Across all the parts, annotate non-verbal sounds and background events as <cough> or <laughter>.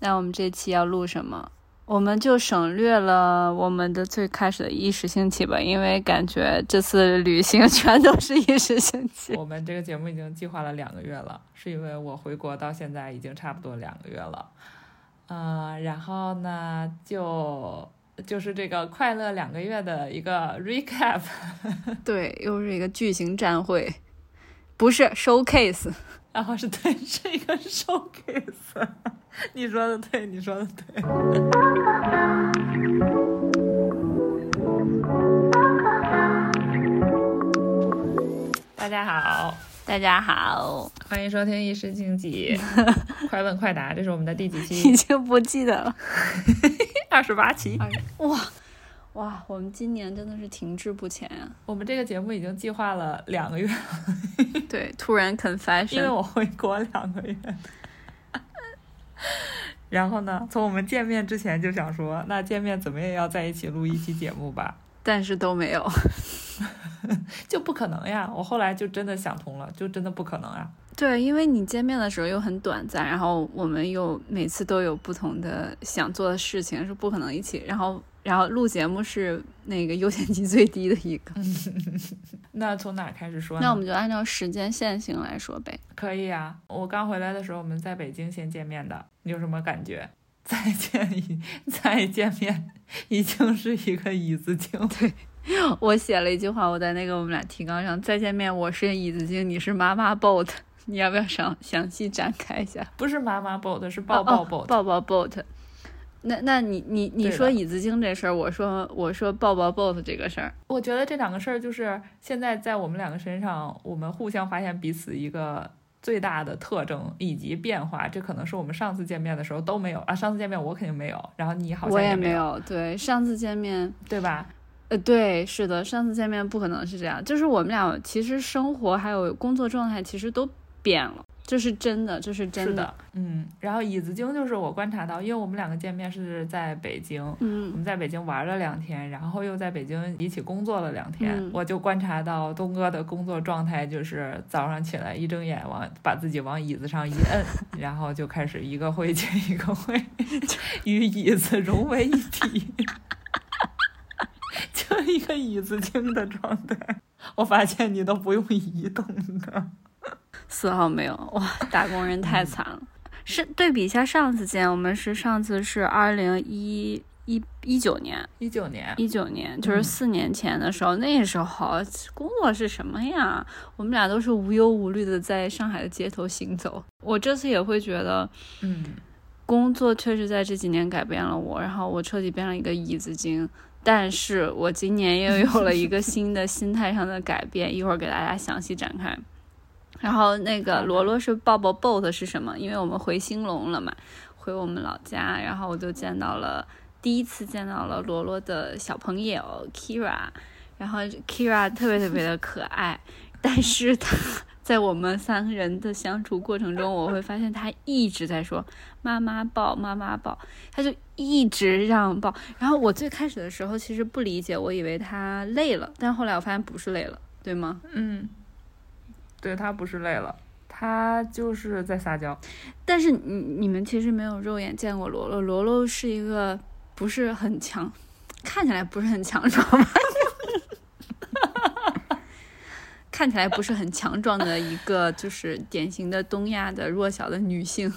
那我们这期要录什么？我们就省略了我们的最开始的一时兴起吧，因为感觉这次旅行 <laughs> 全都是一时兴起。我们这个节目已经计划了两个月了，是因为我回国到现在已经差不多两个月了。嗯，然后呢，就就是这个快乐两个月的一个 recap。<laughs> 对，又是一个巨型展会，不是 showcase。然后是对，是一个 showcase。<laughs> 你说的对，你说的对。大家好，大家好，欢迎收听一时兴起，<laughs> 快问快答，这是我们的第几期？已经不记得了，<laughs> 二十八期。哇哇，我们今年真的是停滞不前呀！我们这个节目已经计划了两个月了。<laughs> 对，突然 confession，因为我回国两个月。然后呢，从我们见面之前就想说，那见面怎么也要在一起录一期节目吧？但是都没有，<laughs> 就不可能呀！我后来就真的想通了，就真的不可能啊。对，因为你见面的时候又很短暂，然后我们又每次都有不同的想做的事情，是不可能一起。然后，然后录节目是那个优先级最低的一个。<laughs> 那从哪开始说？那我们就按照时间线性来说呗。可以啊，我刚回来的时候我们在北京先见面的，你有什么感觉？<laughs> 再见一 <laughs> 再见面，已经是一个椅子精。对我写了一句话，我在那个我们俩提纲上，再见面，我是椅子精，你是妈妈 boat，你要不要详详细展开一下？不是妈妈 boat，是抱抱 boat，抱抱 boat。那那你你你说椅子精这事儿，我说我说抱抱 boss 这个事儿，我觉得这两个事儿就是现在在我们两个身上，我们互相发现彼此一个。最大的特征以及变化，这可能是我们上次见面的时候都没有啊。上次见面我肯定没有，然后你好像也没有。对，上次见面，对吧？呃，对，是的，上次见面不可能是这样。就是我们俩其实生活还有工作状态其实都变了。这是真的，这是真的，嗯。然后椅子精就是我观察到，因为我们两个见面是在北京，嗯，我们在北京玩了两天，然后又在北京一起工作了两天，我就观察到东哥的工作状态就是早上起来一睁眼往把自己往椅子上一摁，然后就开始一个会接一个会，与椅子融为一体，就一个椅子精的状态。我发现你都不用移动的。丝毫没有哇！打工人太惨了。是对比一下上次见，我们是上次是二零一一一九年，一九年，一九年，就是四年前的时候。那时候工作是什么呀？我们俩都是无忧无虑的在上海的街头行走。我这次也会觉得，嗯，工作确实在这几年改变了我，然后我彻底变了一个椅子精。但是我今年又有了一个新的心态上的改变，一会儿给大家详细展开。然后那个罗罗是抱抱 boat 是什么？因为我们回兴隆了嘛，回我们老家，然后我就见到了第一次见到了罗罗的小朋友 Kira，然后 Kira 特别特别的可爱，但是他在我们三个人的相处过程中，我会发现他一直在说妈妈抱妈妈抱，他就一直让抱。然后我最开始的时候其实不理解，我以为他累了，但后来我发现不是累了，对吗？嗯。对他不是累了，他就是在撒娇。但是你你们其实没有肉眼见过罗罗，罗罗是一个不是很强，看起来不是很强壮吧？<laughs> 看起来不是很强壮的一个，就是典型的东亚的弱小的女性。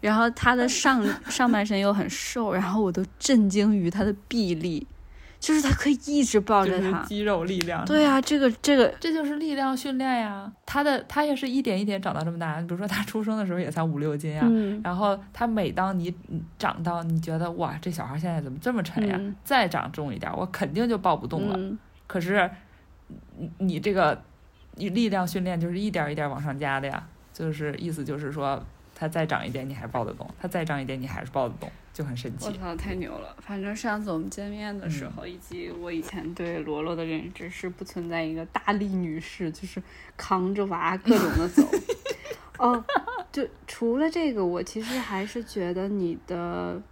然后她的上上半身又很瘦，然后我都震惊于她的臂力。就是他可以一直抱着他，肌肉力量。对啊，这个这个这就是力量训练呀。他的他也是一点一点长到这么大。比如说他出生的时候也才五六斤啊，然后他每当你长到你觉得哇，这小孩现在怎么这么沉呀？再长重一点，我肯定就抱不动了。可是你你这个你力量训练就是一点一点往上加的呀，就是意思就是说他再长一点你还抱得动，他再长一点你还是抱得动。就很神奇，我操，太牛了！反正上次我们见面的时候，以及我以前对罗罗的认知是不存在一个大力女士，就是扛着娃各种的走。<laughs> 哦，就除了这个，我其实还是觉得你的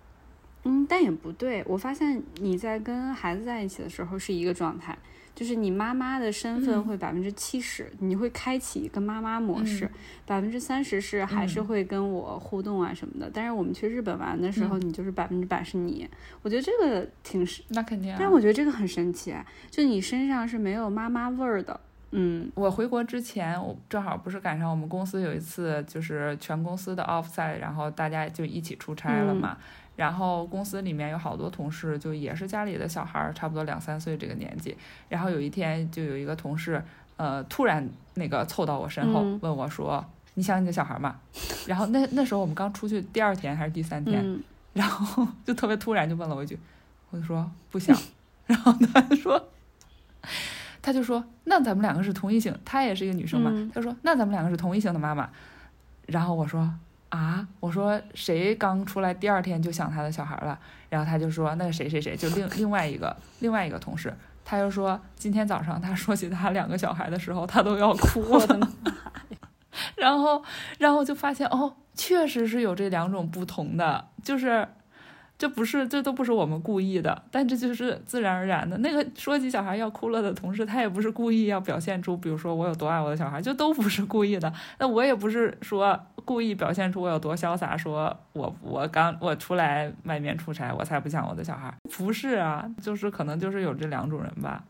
嗯，但也不对。我发现你在跟孩子在一起的时候是一个状态，就是你妈妈的身份会百分之七十，你会开启一个妈妈模式，百分之三十是还是会跟我互动啊什么的。但是我们去日本玩的时候，你就是百分之百是你。我觉得这个挺是，那肯定。但我觉得这个很神奇，就你身上是没有妈妈味儿的。嗯，我回国之前，我正好不是赶上我们公司有一次就是全公司的 offsite，然后大家就一起出差了嘛。然后公司里面有好多同事，就也是家里的小孩儿，差不多两三岁这个年纪。然后有一天，就有一个同事，呃，突然那个凑到我身后问我说：“你想你的小孩吗？”然后那那时候我们刚出去第二天还是第三天，<laughs> 然后就特别突然就问了我一句，我就说不想。然后他说，他就说：“那咱们两个是同一性，她也是一个女生嘛。”他说：“那咱们两个是同一性的妈妈。”然后我说。啊！我说谁刚出来第二天就想他的小孩了，然后他就说那个谁谁谁就另另外一个另外一个同事，他就说今天早上他说起他两个小孩的时候，他都要哭了。<laughs> 然后然后就发现哦，确实是有这两种不同的，就是。这不是，这都不是我们故意的，但这就是自然而然的。那个说起小孩要哭了的同事，他也不是故意要表现出，比如说我有多爱我的小孩，就都不是故意的。那我也不是说故意表现出我有多潇洒，说我我刚我出来外面出差，我才不想我的小孩，不是啊，就是可能就是有这两种人吧。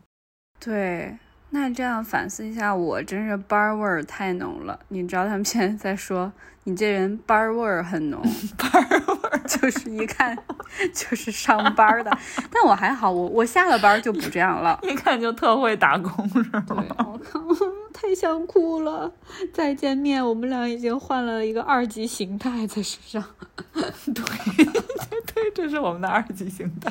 对。那这样反思一下，我真是班儿味儿太浓了。你知道他们现在在说你这人班儿味儿很浓，<laughs> 班儿味儿就是一看 <laughs> 就是上班的。但我还好，我我下了班就不这样了，<laughs> 一看就特会打工是吗？我靠，太想哭了。再见面，我们俩已经换了一个二级形态在身上。<laughs> 对。<laughs> 对，这是我们的二级形态。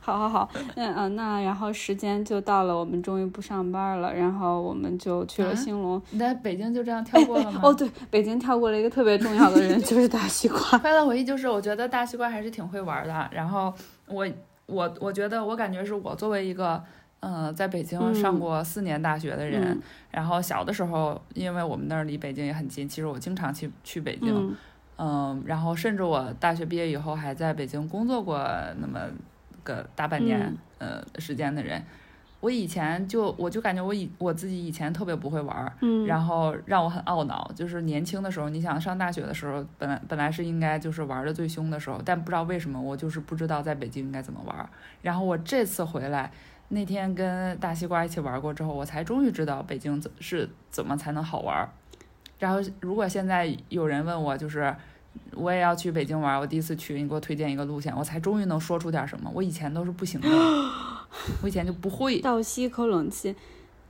好，好，好，嗯嗯，那然后时间就到了，我们终于不上班了，然后我们就去了兴隆。你在北京就这样跳过了吗？<laughs> 哦，对，北京跳过了一个特别重要的人，就是大西瓜。快乐回忆就是，我觉得大西瓜还是挺会玩的。然后我我我觉得我感觉是我作为一个嗯在北京上过四年大学的人，然后小的时候因为我们那儿离北京也很近，其实我经常去去北京。嗯，然后甚至我大学毕业以后还在北京工作过那么个大半年，呃，时间的人，我以前就我就感觉我以我自己以前特别不会玩，嗯，然后让我很懊恼，就是年轻的时候，你想上大学的时候，本来本来是应该就是玩的最凶的时候，但不知道为什么我就是不知道在北京应该怎么玩，然后我这次回来那天跟大西瓜一起玩过之后，我才终于知道北京怎是怎么才能好玩。然后，如果现在有人问我，就是我也要去北京玩，我第一次去，你给我推荐一个路线，我才终于能说出点什么。我以前都是不行的，我以前就不会倒吸一口冷气。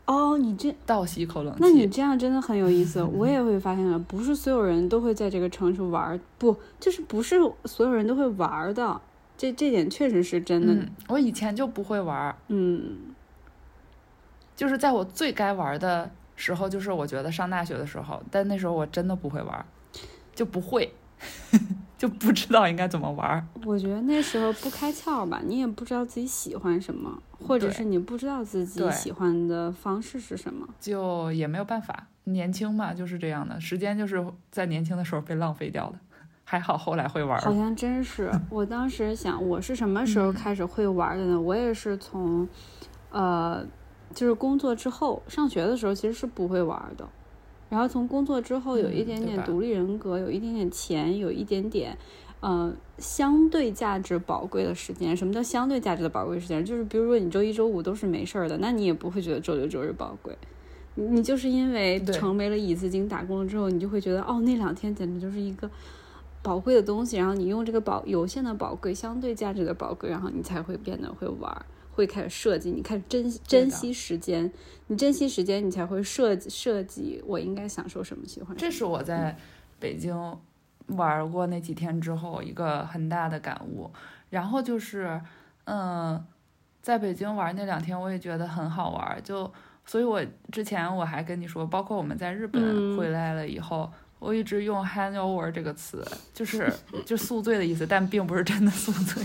哦，你这倒吸一口冷气，那你这样真的很有意思。我也会发现了，不是所有人都会在这个城市玩，不，就是不是所有人都会玩的。这这点确实是真的。我以前就不会玩，嗯，就是在我最该玩的。时候就是我觉得上大学的时候，但那时候我真的不会玩，就不会，<laughs> 就不知道应该怎么玩。我觉得那时候不开窍吧，你也不知道自己喜欢什么，或者是你不知道自己喜欢的方式是什么，就也没有办法。年轻嘛，就是这样的，时间就是在年轻的时候被浪费掉的。还好后来会玩，好像真是。我当时想，我是什么时候开始会玩的呢？我也是从，呃。就是工作之后，上学的时候其实是不会玩的，然后从工作之后有一点点独立人格，有一点点钱，有一点点，呃，相对价值宝贵的时间。什么叫相对价值的宝贵时间？就是比如说你周一周五都是没事儿的，那你也不会觉得周六周日宝贵。你就是因为成为了椅子精打工了之后，你就会觉得哦，那两天简直就是一个宝贵的东西。然后你用这个宝有限的宝贵、相对价值的宝贵，然后你才会变得会玩。会开始设计，你开始珍珍惜时间，你珍惜时间，你才会设计设计。我应该享受什么？喜欢？这是我在北京玩过那几天之后一个很大的感悟。然后就是，嗯，在北京玩那两天，我也觉得很好玩。就，所以我之前我还跟你说，包括我们在日本回来了以后。我一直用 hangover 这个词，就是就宿醉的意思，但并不是真的宿醉，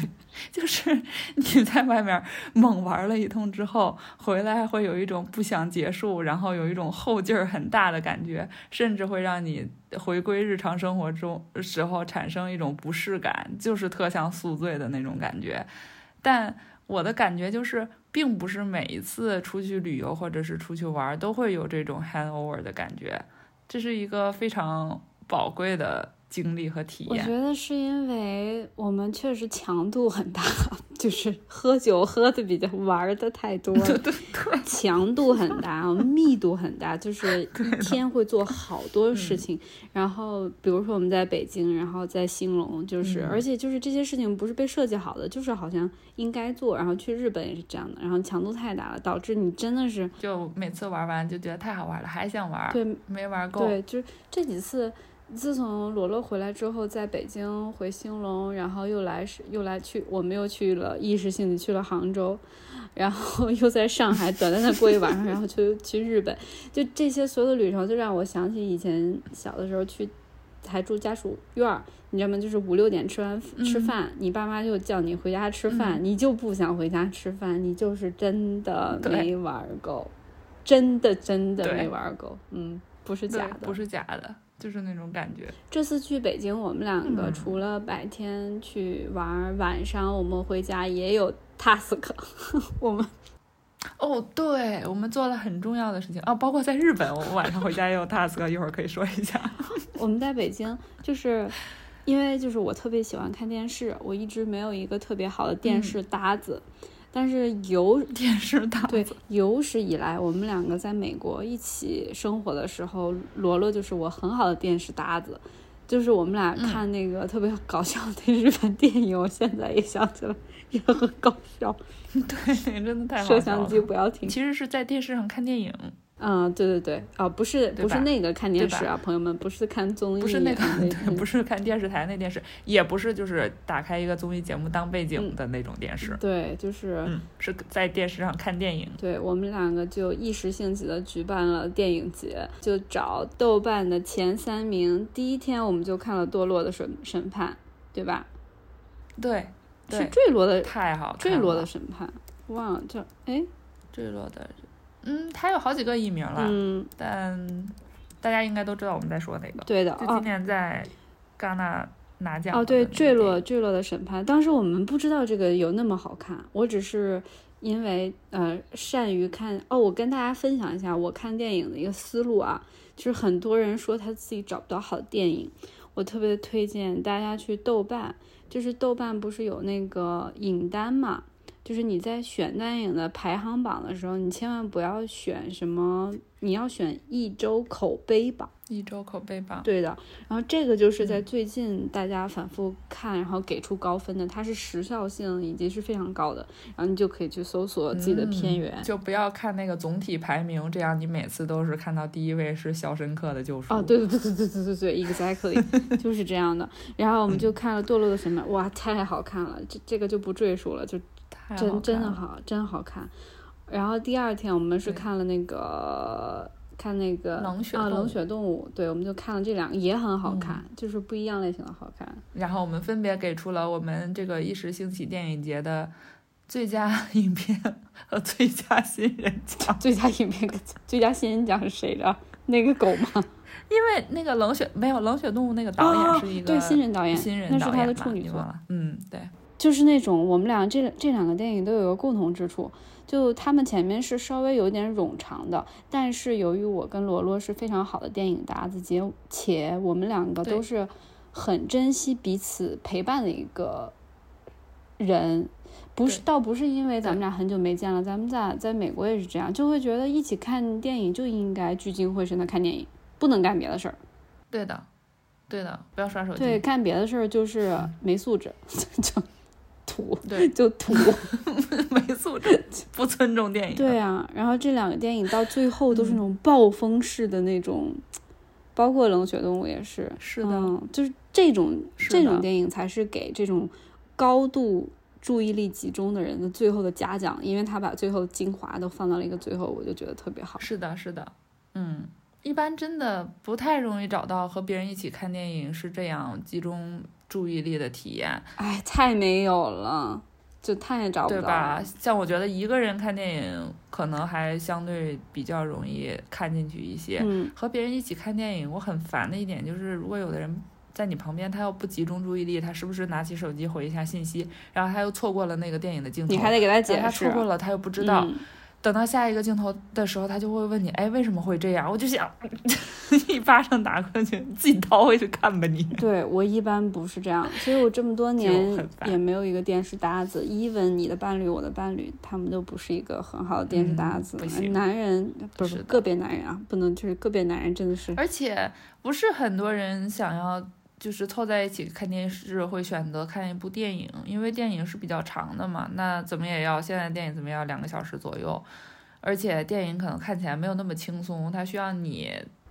就是你在外面猛玩了一通之后，回来会有一种不想结束，然后有一种后劲儿很大的感觉，甚至会让你回归日常生活中时候产生一种不适感，就是特像宿醉的那种感觉。但我的感觉就是，并不是每一次出去旅游或者是出去玩都会有这种 hangover 的感觉。这是一个非常宝贵的经历和体验。我觉得是因为我们确实强度很大，<laughs> 就是喝酒喝的比较玩的太多了，<laughs> 强度很大，<laughs> 密度很大，就是一天会做好多事情。然后比如说我们在北京，然后在兴隆，就是而且就是这些事情不是被设计好的，就是好像应该做。然后去日本也是这样的，然后强度太大了，导致你真的是就每次玩完就觉得太好玩了，还想玩，对，没玩够。对，就是这几次，自从罗罗回来之后，在北京回兴隆，然后又来又来去，我们又去了一时兴起去了杭州，然后 <laughs> 又在上海短暂的过一晚上，然后就去日本，就这些所有的旅程，就让我想起以前小的时候去，还住家属院儿，你知道吗？就是五六点吃完吃饭，你爸妈就叫你回家吃饭，你就不想回家吃饭，你就是真的没玩够，真的真的没玩够，嗯。不是假的，不是假的，就是那种感觉。这次去北京，我们两个除了白天去玩，晚上我们回家也有 task。<laughs> 我们哦，对，我们做了很重要的事情啊，包括在日本，我们晚上回家也有 task，一会儿可以说一下。<laughs> 我们在北京，就是因为就是我特别喜欢看电视，我一直没有一个特别好的电视搭子。但是有电视搭对有史以来，我们两个在美国一起生活的时候，罗罗就是我很好的电视搭子。就是我们俩看那个特别搞笑的日本电影，我现在也想起来，也很搞笑。<laughs> 对，真的太好摄像机不要停。其实是在电视上看电影。嗯，对对对，哦，不是不是那个看电视啊，朋友们，不是看综艺，不是那个，对不是看电视台那电视，也不是就是打开一个综艺节目当背景的那种电视，对，就是是在电视上看电影。对我们两个就一时兴起的举办了电影节，就找豆瓣的前三名，第一天我们就看了《堕落的审审判》，对吧？对，是坠落的，太好，坠落的审判，忘了叫哎，坠落的。嗯，他有好几个艺名了，嗯，但大家应该都知道我们在说哪个。对的，就今年在戛纳拿奖。哦，对，坠落，坠落的审判。当时我们不知道这个有那么好看，我只是因为呃善于看。哦，我跟大家分享一下我看电影的一个思路啊，就是很多人说他自己找不到好电影，我特别推荐大家去豆瓣，就是豆瓣不是有那个影单嘛。就是你在选电影的排行榜的时候，你千万不要选什么，你要选一周口碑榜。一周口碑榜，对的。然后这个就是在最近大家反复看，然后给出高分的，它是时效性以及是非常高的。然后你就可以去搜索自己的片源，就不要看那个总体排名，这样你每次都是看到第一位是《肖申克的救赎》。哦，对对对对对对对对，exactly <laughs> 就是这样的。然后我们就看了《堕落的审判》，哇，太好看了，这这个就不赘述了，就。真真的好，真好看。然后第二天我们是看了那个看那个啊冷血动物，对，我们就看了这两个也很好看，就是不一样类型的好看。然后我们分别给出了我们这个一时兴起电影节的最佳 <laughs> 影片和最佳新人奖。最佳影片、最佳新人奖是谁的？那个狗吗？<laughs> 因为那个冷血没有冷血动物那个导演是一个对新人导演，新人那是他的处女作。嗯，对。就是那种我们俩这这两个电影都有个共同之处，就他们前面是稍微有点冗长的，但是由于我跟罗罗是非常好的电影搭子，且且我们两个都是很珍惜彼此陪伴的一个人，不是倒不是因为咱们俩很久没见了，咱们在在美国也是这样，就会觉得一起看电影就应该聚精会神的看电影，不能干别的事儿。对的，对的，不要刷手机。对，干别的事儿就是没素质，<laughs> 就。土 <laughs> 对就土，<laughs> 没素质，<laughs> 不尊重电影。对啊，然后这两个电影到最后都是那种暴风式的那种，包括《冷血动物》也是。是的，就是这种这种电影才是给这种高度注意力集中的人的最后的嘉奖，因为他把最后精华都放到了一个最后，我就觉得特别好。是的，是的，嗯，一般真的不太容易找到和别人一起看电影是这样集中注意力的体验。哎，太没有了，就太找不到，对吧？像我觉得一个人看电影可能还相对比较容易看进去一些。嗯，和别人一起看电影，我很烦的一点就是，如果有的人在你旁边，他要不集中注意力，他时不时拿起手机回一下信息，然后他又错过了那个电影的镜头，你还得给他解释。他错过了，他又不知道。等到下一个镜头的时候，他就会问你：“哎，为什么会这样？”我就想一巴掌打过去，自己掏回去看吧你。对我一般不是这样，所以我这么多年也没有一个电视搭子。even 你的伴侣，我的伴侣，他们都不是一个很好的电视搭子。男人不是个别男人啊，不能就是个别男人真的是。而且不是很多人想要。就是凑在一起看电视，会选择看一部电影，因为电影是比较长的嘛。那怎么也要现在电影怎么要两个小时左右，而且电影可能看起来没有那么轻松，它需要你，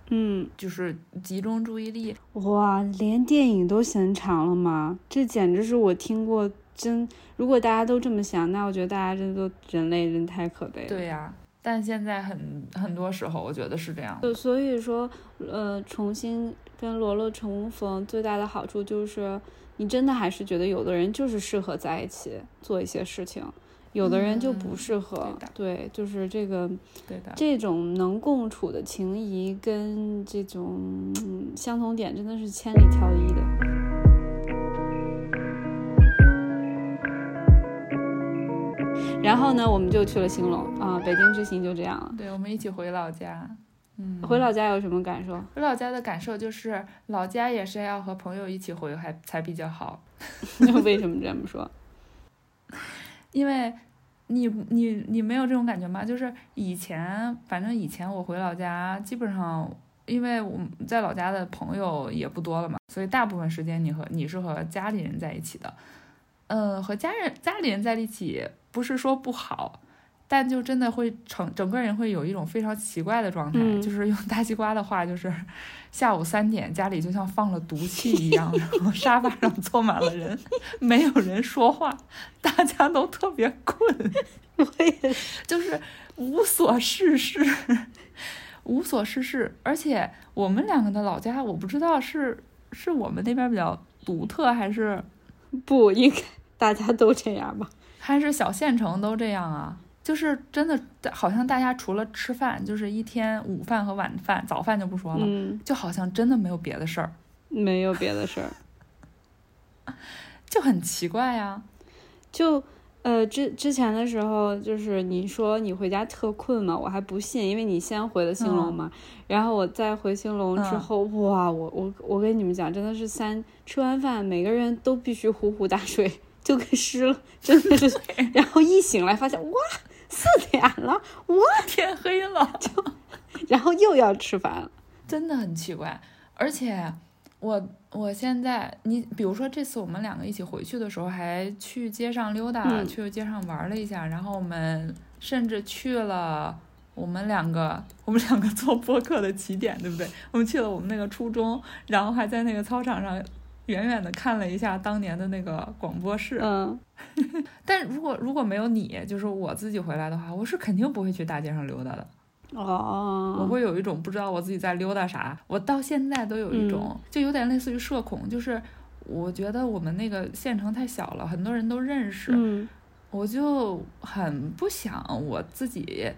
嗯，就是集中注意力。哇，连电影都嫌长了吗？这简直是我听过真。如果大家都这么想，那我觉得大家真都人类真太可悲了。对呀。但现在很很多时候，我觉得是这样。就所以说，呃，重新跟罗罗重逢最大的好处就是，你真的还是觉得有的人就是适合在一起做一些事情，有的人就不适合。对，就是这个，对的，这种能共处的情谊跟这种相同点真的是千里挑一的。然后呢，我们就去了兴隆啊，北京之行就这样了。对，我们一起回老家。嗯，回老家有什么感受？回老家的感受就是，老家也是要和朋友一起回，还才比较好。<laughs> <laughs> 为什么这么说？因为你你你没有这种感觉吗？就是以前，反正以前我回老家，基本上，因为我在老家的朋友也不多了嘛，所以大部分时间你和你是和家里人在一起的。嗯，和家人家里人在一起。不是说不好，但就真的会成整个人会有一种非常奇怪的状态，就是用大西瓜的话，就是下午三点家里就像放了毒气一样，<laughs> 然后沙发上坐满了人，没有人说话，大家都特别困，我也就是无所事事，无所事事。而且我们两个的老家，我不知道是是我们那边比较独特，还是不应该大家都这样吧。还是小县城都这样啊，就是真的，好像大家除了吃饭，就是一天午饭和晚饭，早饭就不说了，就好像真的没有别的事儿，没有别的事儿，<laughs> 就很奇怪呀。就呃之之前的时候，就是你说你回家特困嘛，我还不信，因为你先回了兴隆嘛，然后我再回兴隆之后，哇，我我我跟你们讲，真的是三吃完饭，每个人都必须呼呼大睡。就给湿了，真的是。<laughs> 然后一醒来发现，哇，四点了，哇，天黑了，就，然后又要吃饭了，真的很奇怪。而且我我现在，你比如说这次我们两个一起回去的时候，还去街上溜达，去街上玩了一下，然后我们甚至去了我们两个我们两个做播客的起点，对不对？我们去了我们那个初中，然后还在那个操场上。远远的看了一下当年的那个广播室，嗯，<laughs> 但如果如果没有你，就是我自己回来的话，我是肯定不会去大街上溜达的。哦，我会有一种不知道我自己在溜达啥，我到现在都有一种，就有点类似于社恐，就是我觉得我们那个县城太小了，很多人都认识，我就很不想我自己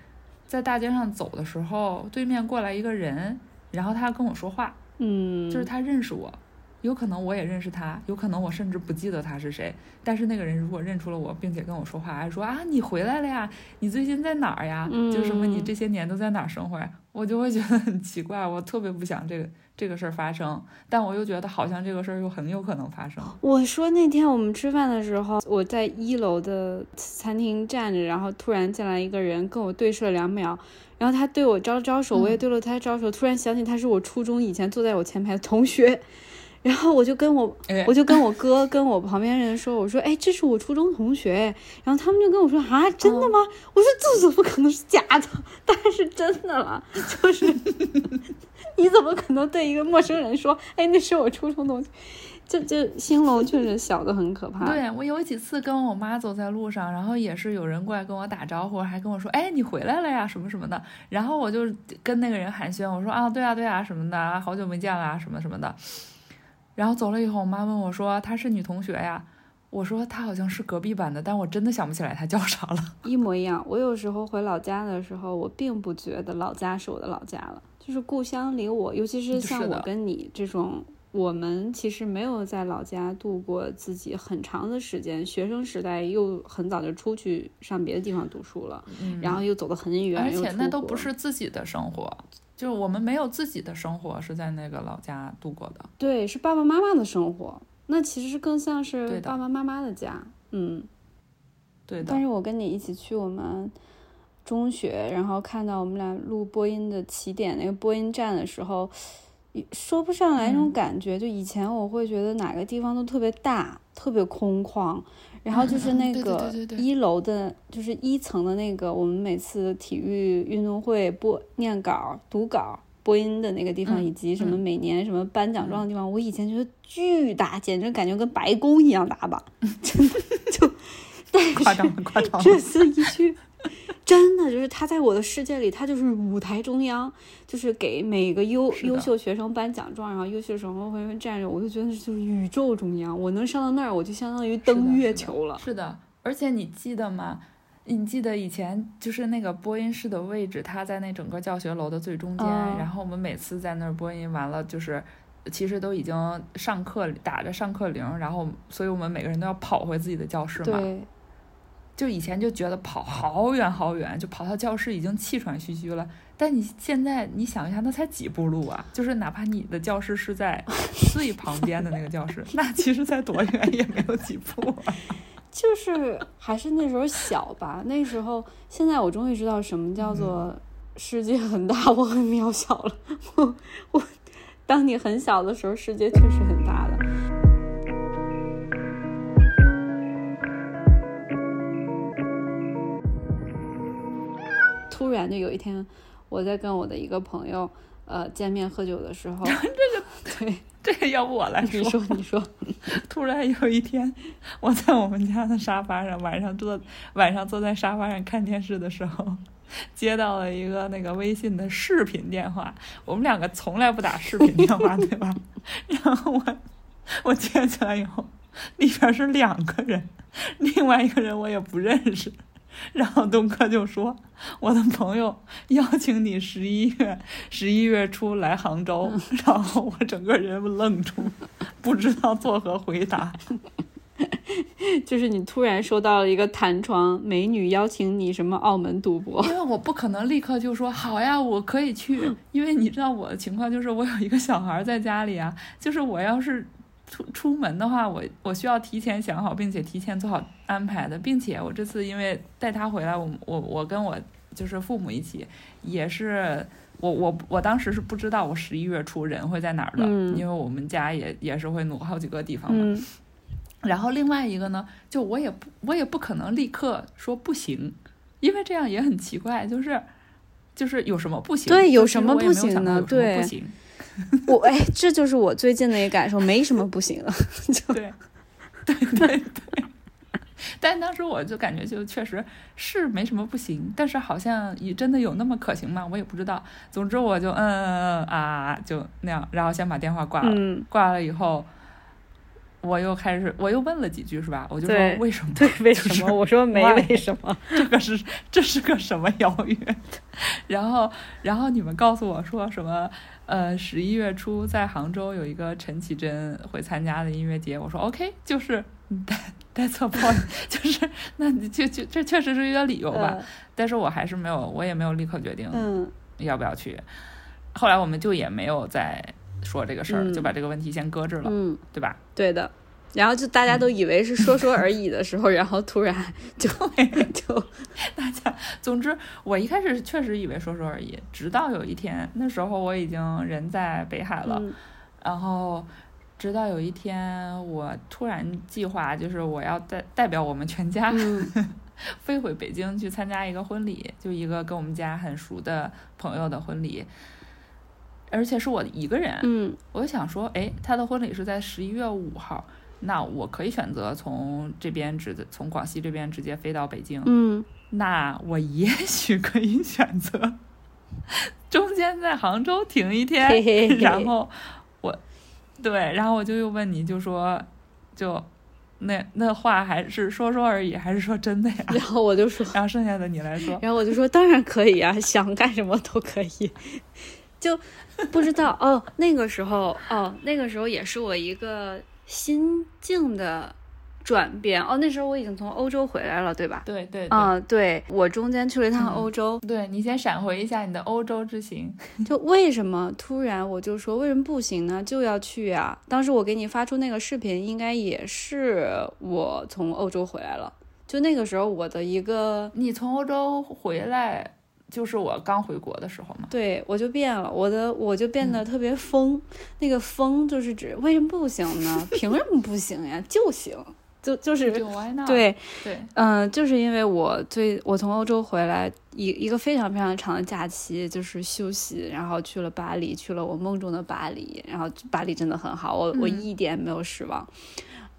在大街上走的时候，对面过来一个人，然后他跟我说话，嗯，就是他认识我。有可能我也认识他，有可能我甚至不记得他是谁。但是那个人如果认出了我，并且跟我说话，还说啊你回来了呀，你最近在哪儿呀？就什么你这些年都在哪儿生活呀？我就会觉得很奇怪，我特别不想这个这个事儿发生，但我又觉得好像这个事儿又很有可能发生。我说那天我们吃饭的时候，我在一楼的餐厅站着，然后突然进来一个人跟我对视了两秒，然后他对我招招手，我也对了他招手，突然想起他是我初中以前坐在我前排的同学。然后我就跟我，我就跟我哥跟我旁边人说，我说，哎，这是我初中同学。然后他们就跟我说，啊，真的吗？我说这怎么可能是假的？当然是真的了。就是 <laughs> 你怎么可能对一个陌生人说，哎，那是我初中同学？这这兴隆确实小的很可怕。对我有几次跟我妈走在路上，然后也是有人过来跟我打招呼，还跟我说，哎，你回来了呀，什么什么的。然后我就跟那个人寒暄，我说啊，对啊，对啊，什么的，好久没见了，什么什么的。然后走了以后，我妈问我说：“她是女同学呀？”我说：“她好像是隔壁班的，但我真的想不起来她叫啥了。<laughs> ”一模一样。我有时候回老家的时候，我并不觉得老家是我的老家了，就是故乡离我，尤其是像我跟你这种，我们其实没有在老家度过自己很长的时间，学生时代又很早就出去上别的地方读书了，然后又走得很远，而且那都不是自己的生活。就是我们没有自己的生活，是在那个老家度过的。对，是爸爸妈妈的生活，那其实是更像是爸爸妈妈的家。嗯，对的。但是我跟你一起去我们中学，然后看到我们俩录播音的起点那个播音站的时候，说不上来那种感觉。就以前我会觉得哪个地方都特别大，特别空旷。然后就是那个一楼的，就是一层的那个，我们每次体育运动会播念稿、读稿、播音的那个地方，以及什么每年什么颁奖状的地方，我以前觉得巨大，简直感觉跟白宫一样大吧，真的就，<laughs> 夸张 <laughs> 夸张，这次一去。真的就是他在我的世界里，他就是舞台中央，就是给每个优优秀学生颁奖状，然后优秀学生会站着，我就觉得就是宇宙中央，我能上到那儿，我就相当于登月球了。是的，而且你记得吗？你记得以前就是那个播音室的位置，它在那整个教学楼的最中间，然后我们每次在那儿播音完了，就是其实都已经上课打着上课铃，然后所以我们每个人都要跑回自己的教室嘛。对。就以前就觉得跑好远好远，就跑到教室已经气喘吁吁了。但你现在你想一下，那才几步路啊！<laughs> 就是哪怕你的教室是在最旁边的那个教室，<laughs> 那其实才多远也没有几步。<laughs> 就是还是那时候小吧，那时候现在我终于知道什么叫做世界很大，我很渺小了。我我，当你很小的时候，世界确实很大的。突然就有一天，我在跟我的一个朋友，呃，见面喝酒的时候，<laughs> 这个对，这个要不我来说，你说，你说。突然有一天，我在我们家的沙发上，晚上坐晚上坐在沙发上看电视的时候，接到了一个那个微信的视频电话。我们两个从来不打视频电话，对吧？<laughs> 然后我我接起来以后，里边是两个人，另外一个人我也不认识。然后东哥就说：“我的朋友邀请你十一月十一月初来杭州。”然后我整个人愣住，不知道作何回答。<laughs> 就是你突然收到了一个弹窗美女邀请你什么澳门赌博？因为我不可能立刻就说好呀，我可以去。<laughs> 因为你知道我的情况就是我有一个小孩在家里啊，就是我要是。出出门的话，我我需要提前想好，并且提前做好安排的，并且我这次因为带他回来，我我我跟我就是父母一起，也是我我我当时是不知道我十一月初人会在哪儿的，因为我们家也也是会挪好几个地方嘛。然后另外一个呢，就我也不我也不可能立刻说不行，因为这样也很奇怪，就是就是有什么不行？对，有什么不行呢？对。<laughs> 我哎，这就是我最近的一个感受，没什么不行了。就对，对对对。但当时我就感觉，就确实是没什么不行，但是好像也真的有那么可行吗？我也不知道。总之，我就嗯嗯嗯啊，就那样，然后先把电话挂了。挂了以后，我又开始，我又问了几句，是吧？我就说为什么？对，为什么？我说没 <laughs> 为什么。这个是这是个什么邀约？<laughs> 然后，然后你们告诉我说什么？呃，十一月初在杭州有一个陈绮贞会参加的音乐节，我说 OK，就是带带错炮，<laughs> <laughs> 就是那你就就这确实是一个理由吧，但是我还是没有，我也没有立刻决定要不要去，后来我们就也没有再说这个事儿，就把这个问题先搁置了，对吧？对的。然后就大家都以为是说说而已的时候，<laughs> 然后突然就就大家，总之我一开始确实以为说说而已，直到有一天，那时候我已经人在北海了，然后直到有一天，我突然计划，就是我要代代表我们全家 <laughs> 飞回北京去参加一个婚礼，就一个跟我们家很熟的朋友的婚礼，而且是我一个人。嗯，我就想说，哎，他的婚礼是在十一月五号，那我可以选择从这边直从广西这边直接飞到北京。嗯，那我也许可以选择。中间在杭州停一天，然后我，对，然后我就又问你，就说，就那那话还是说说而已，还是说真的呀？然后我就说，然后剩下的你来说。然后我就说，当然可以啊，想干什么都可以。就不知道哦，那个时候哦，那个时候也是我一个心境的。转变哦，那时候我已经从欧洲回来了，对吧？对对啊，对我中间去了一趟欧洲。对你先闪回一下你的欧洲之行，<laughs> 就为什么突然我就说为什么不行呢？就要去呀！当时我给你发出那个视频，应该也是我从欧洲回来了。就那个时候，我的一个你从欧洲回来，就是我刚回国的时候嘛。对，我就变了，我的我就变得特别疯。那个疯就是指为什么不行呢？凭什么不行呀？就行。就就是对对，嗯，就是因为我最我从欧洲回来一一个非常非常长的假期，就是休息，然后去了巴黎，去了我梦中的巴黎，然后巴黎真的很好，我我一点没有失望。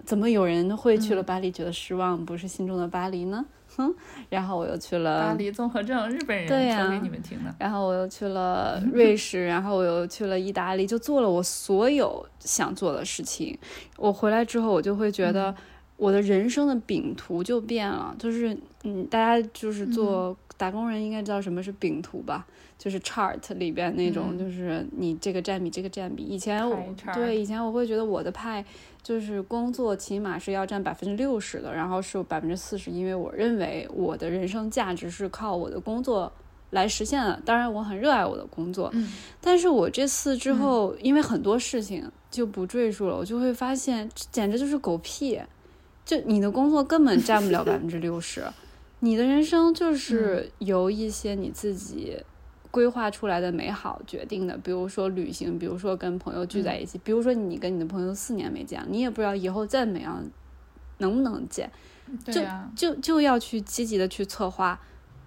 怎么有人会去了巴黎觉得失望，不是心中的巴黎呢？哼，<laughs> 然后我又去了巴黎综合症，日本人说给你们听的。然后我又去了 <laughs> 瑞士，然后我又去了意大利，就做了我所有想做的事情。我回来之后，我就会觉得。我的人生的饼图就变了，就是嗯，大家就是做打工人应该知道什么是饼图吧？就是 chart 里边那种，就是你这个占比，这个占比。以前我对以前我会觉得我的派就是工作起码是要占百分之六十的，然后是百分之四十，因为我认为我的人生价值是靠我的工作来实现的。当然，我很热爱我的工作，但是我这次之后，因为很多事情就不赘述了，我就会发现简直就是狗屁。就你的工作根本占不了百分之六十，你的人生就是由一些你自己规划出来的美好决定的，比如说旅行，比如说跟朋友聚在一起，比如说你跟你的朋友四年没见，你也不知道以后再怎么样能不能见，就就就要去积极的去策划。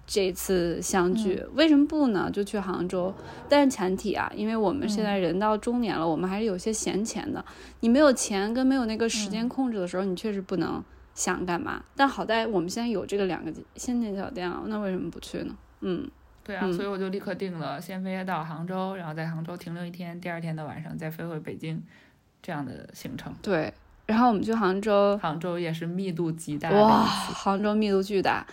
这次相聚为什么不呢？就去杭州，但是前提啊，因为我们现在人到中年了，我们还是有些闲钱的。你没有钱跟没有那个时间控制的时候，你确实不能想干嘛。但好在我们现在有这个两个仙田小店了，那为什么不去呢？嗯，对啊，所以我就立刻定了，先飞到杭州，然后在杭州停留一天，第二天的晚上再飞回北京，这样的行程。对，然后我们去杭州，杭州也是密度极大。哇，杭州密度巨大。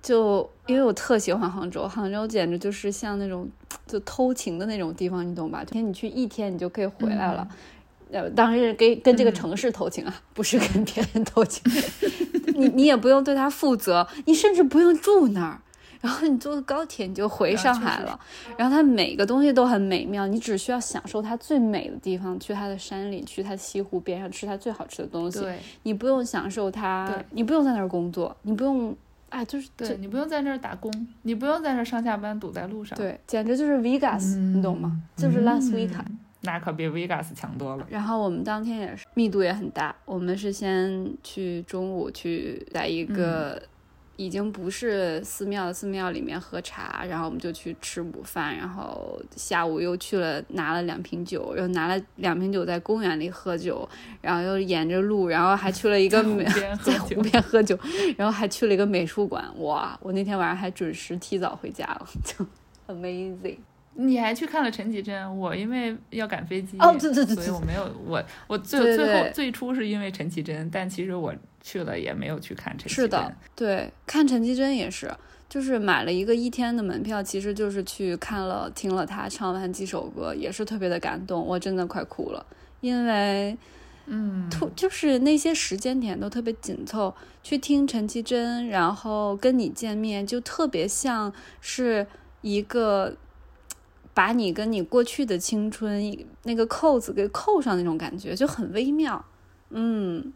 就因为我特喜欢杭州，杭州简直就是像那种就偷情的那种地方，你懂吧？天你去一天，你就可以回来了。呃，当然是跟跟这个城市偷情啊，不是跟别人偷情。<laughs> 你你也不用对他负责，你甚至不用住那儿，然后你坐个高铁你就回上海了。然后它每个东西都很美妙，你只需要享受它最美的地方，去它的山里，去它西湖边上吃它最好吃的东西。对，你不用享受它，你不用在那儿工作，你不用。哎，就是对你不用在那儿打工，你不用在那儿上下班堵在路上，对，简直就是 Vegas，你懂吗？就是拉斯维加，那可比 Vegas 强多了。然后我们当天也是密度也很大，我们是先去中午去在一个。已经不是寺庙的寺庙里面喝茶，然后我们就去吃午饭，然后下午又去了拿了两瓶酒，又拿了两瓶酒在公园里喝酒，然后又沿着路，然后还去了一个 <laughs> 美 <laughs> 在湖边喝酒，然后还去了一个美术馆。哇，我那天晚上还准时提早回家了，<laughs> 就 amazing。你还去看了陈绮贞？我因为要赶飞机，哦，对对对，所以我没有。我我最最后最初是因为陈绮贞，但其实我去了也没有去看陈绮贞。是的，对，看陈绮贞也是，就是买了一个一天的门票，其实就是去看了听了她唱完几首歌，也是特别的感动，我真的快哭了，因为嗯，突就是那些时间点都特别紧凑，去听陈绮贞，然后跟你见面，就特别像是一个。把你跟你过去的青春那个扣子给扣上那种感觉就很微妙，嗯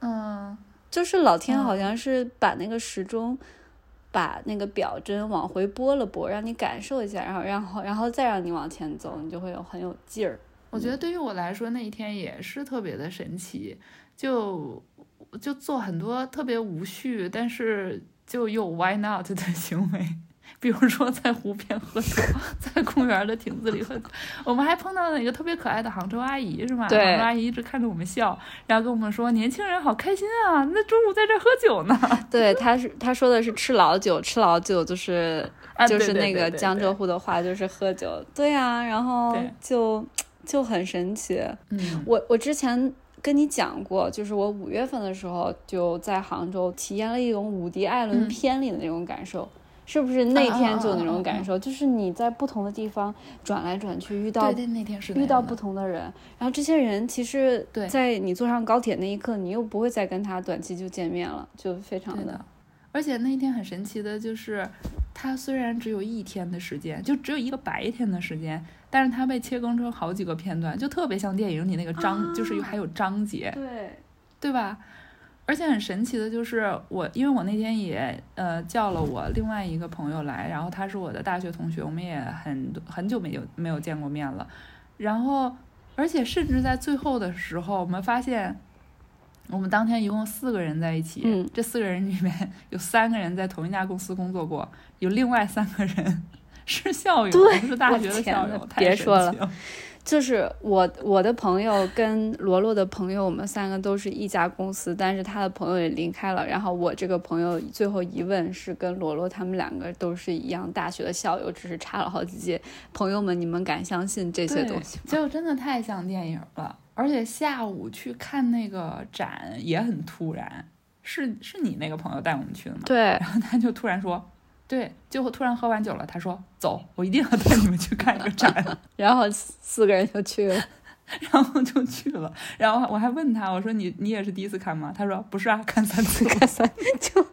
嗯，就是老天好像是把那个时钟，把那个表针往回拨了拨，让你感受一下，然后然后然后再让你往前走，你就会有很有劲儿。我觉得对于我来说，那一天也是特别的神奇，就就做很多特别无序，但是就又 why not 的行为。比如说在湖边喝酒，在公园的亭子里喝酒，我们还碰到了一个特别可爱的杭州阿姨，是吗？对，杭州阿姨一直看着我们笑，然后跟我们说：“年轻人好开心啊，那中午在这喝酒呢。”对，他是他说的是吃老酒，吃老酒就是就是那个江浙沪的话，就是喝酒。对啊，然后就就很神奇。嗯，我我之前跟你讲过，就是我五月份的时候就在杭州体验了一种伍迪·艾伦片里的那种感受。是不是那天就有那种感受？就是你在不同的地方转来转去，遇到那天是遇到不同的人，然后这些人其实，在你坐上高铁那一刻，你又不会再跟他短期就见面了，就非常的。而且那一天很神奇的就是，他虽然只有一天的时间，就只有一个白天的时间，但是他被切割成好几个片段，就特别像电影里那个章，就是还有章节，对，对吧？而且很神奇的就是我，因为我那天也呃叫了我另外一个朋友来，然后他是我的大学同学，我们也很很久没有没有见过面了。然后，而且甚至在最后的时候，我们发现我们当天一共四个人在一起，这四个人里面有三个人在同一家公司工作过，有另外三个人 <laughs> 是校友，是大学的校友，别说了。就是我我的朋友跟罗罗的朋友，我们三个都是一家公司，但是他的朋友也离开了。然后我这个朋友最后一问是跟罗罗他们两个都是一样大学的校友，只是差了好几届。朋友们，你们敢相信这些东西吗？就真的太像电影了。而且下午去看那个展也很突然，是是你那个朋友带我们去的吗？对。然后他就突然说。对，最后突然喝完酒了，他说：“走，我一定要带你们去看一个展。<laughs> ”然后四个人就去了，<laughs> 然后就去了。然后我还问他：“我说你你也是第一次看吗？”他说：“不是啊，看三次，<laughs> 看三就。”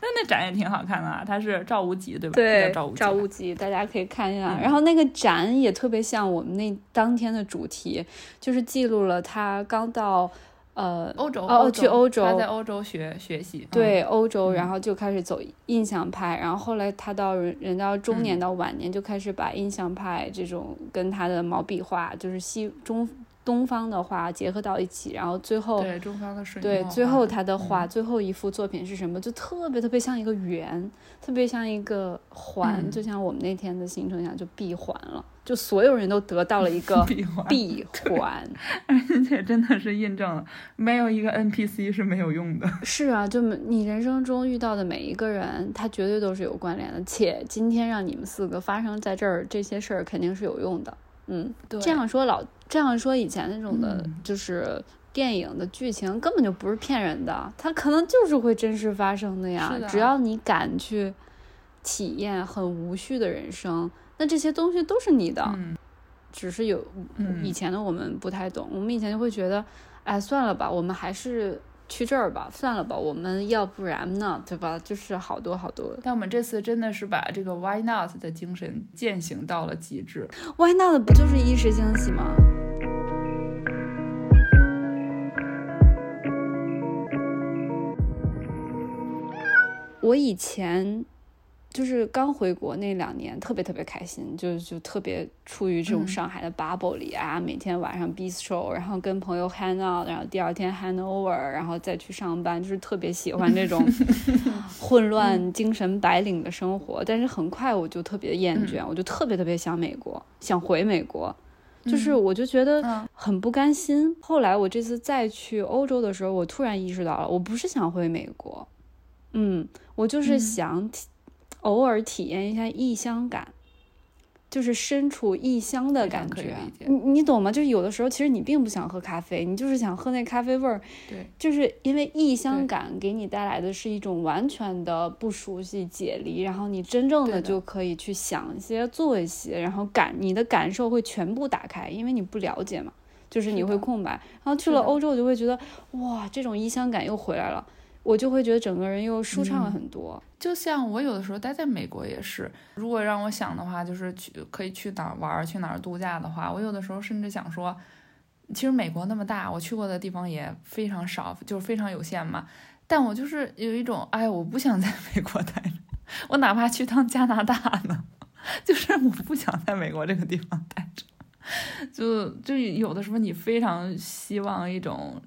那那展也挺好看的啊，他是赵无极对吧？对，赵无赵无极，大家可以看一下。然后那个展也特别像我们那当天的主题，就是记录了他刚到。呃，欧洲哦，去欧洲，他在欧洲学学习，对，欧洲，然后就开始走印象派，然后后来他到人人到中年到晚年就开始把印象派这种跟他的毛笔画，就是西中。东方的画结合到一起，然后最后对中方的水对最后他的画最后一幅作品是什么？就特别特别像一个圆，特别像一个环，就像我们那天的行程一样，就闭环了。就所有人都得到了一个 <laughs> 闭环，而且真的是印证了，没有一个 NPC 是没有用的。是啊，就你人生中遇到的每一个人，他绝对都是有关联的。且今天让你们四个发生在这儿，这些事儿肯定是有用的。嗯，这样说老。这样说，以前那种的，就是电影的剧情根本就不是骗人的，它可能就是会真实发生的呀。只要你敢去体验很无序的人生，那这些东西都是你的。只是有以前的我们不太懂，我们以前就会觉得，哎，算了吧，我们还是。去这儿吧，算了吧，我们要不然呢，对吧？就是好多好多。但我们这次真的是把这个 Why not 的精神践行到了极致。Why not 不就是一时惊喜吗？我以前。就是刚回国那两年，特别特别开心，就就特别处于这种上海的 bubble 里啊，每天晚上 bistro，然后跟朋友 hang out，然后第二天 hang over，然后再去上班，就是特别喜欢这种 <laughs> 混乱、精神白领的生活。但是很快我就特别厌倦，我就特别特别想美国，想回美国，就是我就觉得很不甘心。后来我这次再去欧洲的时候，我突然意识到了，我不是想回美国，嗯，我就是想。偶尔体验一下异乡感，就是身处异乡的感觉。你你懂吗？就是有的时候，其实你并不想喝咖啡，你就是想喝那咖啡味儿。对，就是因为异乡感给你带来的是一种完全的不熟悉、解离，然后你真正的就可以去想一些、做一些，然后感你的感受会全部打开，因为你不了解嘛，就是你会空白。然后去了欧洲，我就会觉得哇，这种异乡感又回来了。我就会觉得整个人又舒畅了很多。就像我有的时候待在美国也是，如果让我想的话，就是去可以去哪儿玩、去哪儿度假的话，我有的时候甚至想说，其实美国那么大，我去过的地方也非常少，就是非常有限嘛。但我就是有一种，哎，我不想在美国待着，我哪怕去趟加拿大呢，就是我不想在美国这个地方待着。就就有的时候你非常希望一种，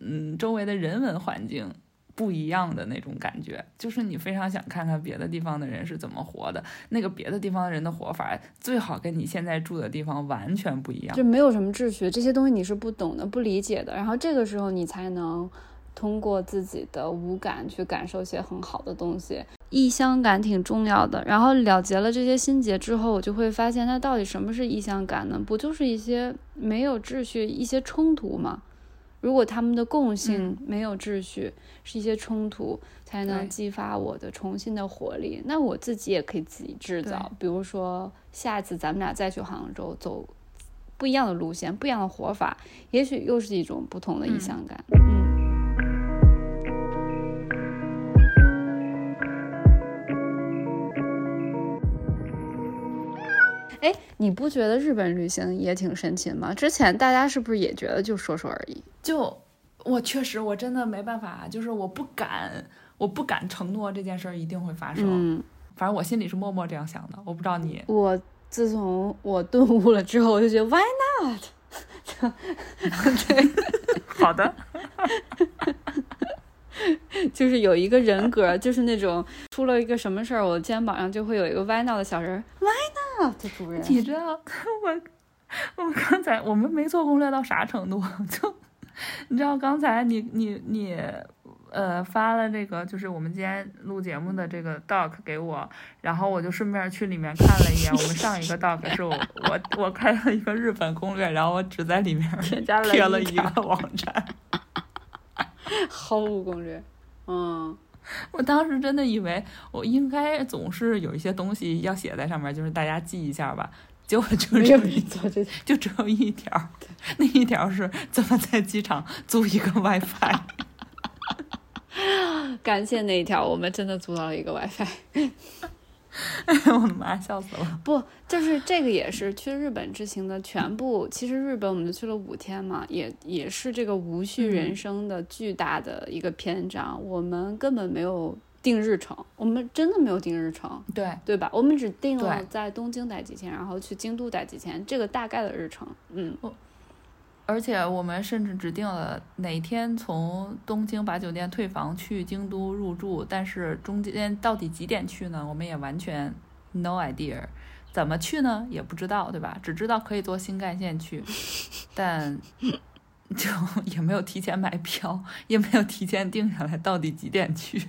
嗯，周围的人文环境不一样的那种感觉，就是你非常想看看别的地方的人是怎么活的，那个别的地方的人的活法最好跟你现在住的地方完全不一样，就没有什么秩序，这些东西你是不懂的、不理解的，然后这个时候你才能通过自己的五感去感受一些很好的东西。异乡感挺重要的，然后了结了这些心结之后，我就会发现，那到底什么是异乡感呢？不就是一些没有秩序、一些冲突吗？如果他们的共性没有秩序，是一些冲突，才能激发我的重新的活力。那我自己也可以自己制造，比如说下一次咱们俩再去杭州，走不一样的路线，不一样的活法，也许又是一种不同的意向感。嗯。哎，你不觉得日本旅行也挺神奇的吗？之前大家是不是也觉得就说说而已？就我确实我真的没办法，就是我不敢，我不敢承诺这件事儿一定会发生。嗯，反正我心里是默默这样想的。我不知道你。我自从我顿悟了之后，我就觉得 Why not？对，<laughs> 好的。<laughs> 就是有一个人格，就是那种出了一个什么事儿，我肩膀上就会有一个 Why not 的小人。歪闹的主人，你知道 <laughs> 我，我刚才我们没做攻略到啥程度？<laughs> 就你知道刚才你你你呃发了这个，就是我们今天录节目的这个 doc 给我，然后我就顺便去里面看了一眼。我们上一个 doc 是我我我开了一个日本攻略，然后我只在里面贴了一个网站。<laughs> 毫无攻略，嗯，我当时真的以为我应该总是有一些东西要写在上面，就是大家记一下吧。结果就只有一条，<laughs> 就只有一条，那一条是怎么在机场租一个 WiFi。<laughs> 感谢那一条，我们真的租到了一个 WiFi。<laughs> 我的妈，笑死了！不，就是这个也是去日本之行的全部。其实日本我们就去了五天嘛，也也是这个无序人生的巨大的一个篇章。我们根本没有定日程，我们真的没有定日程，对对吧？我们只定了在东京待几天，然后去京都待几天，这个大概的日程。嗯。而且我们甚至指定了哪天从东京把酒店退房去京都入住，但是中间到底几点去呢？我们也完全 no idea，怎么去呢？也不知道，对吧？只知道可以坐新干线去，<laughs> 但就 <laughs> 也没有提前买票，也没有提前定下来到底几点去。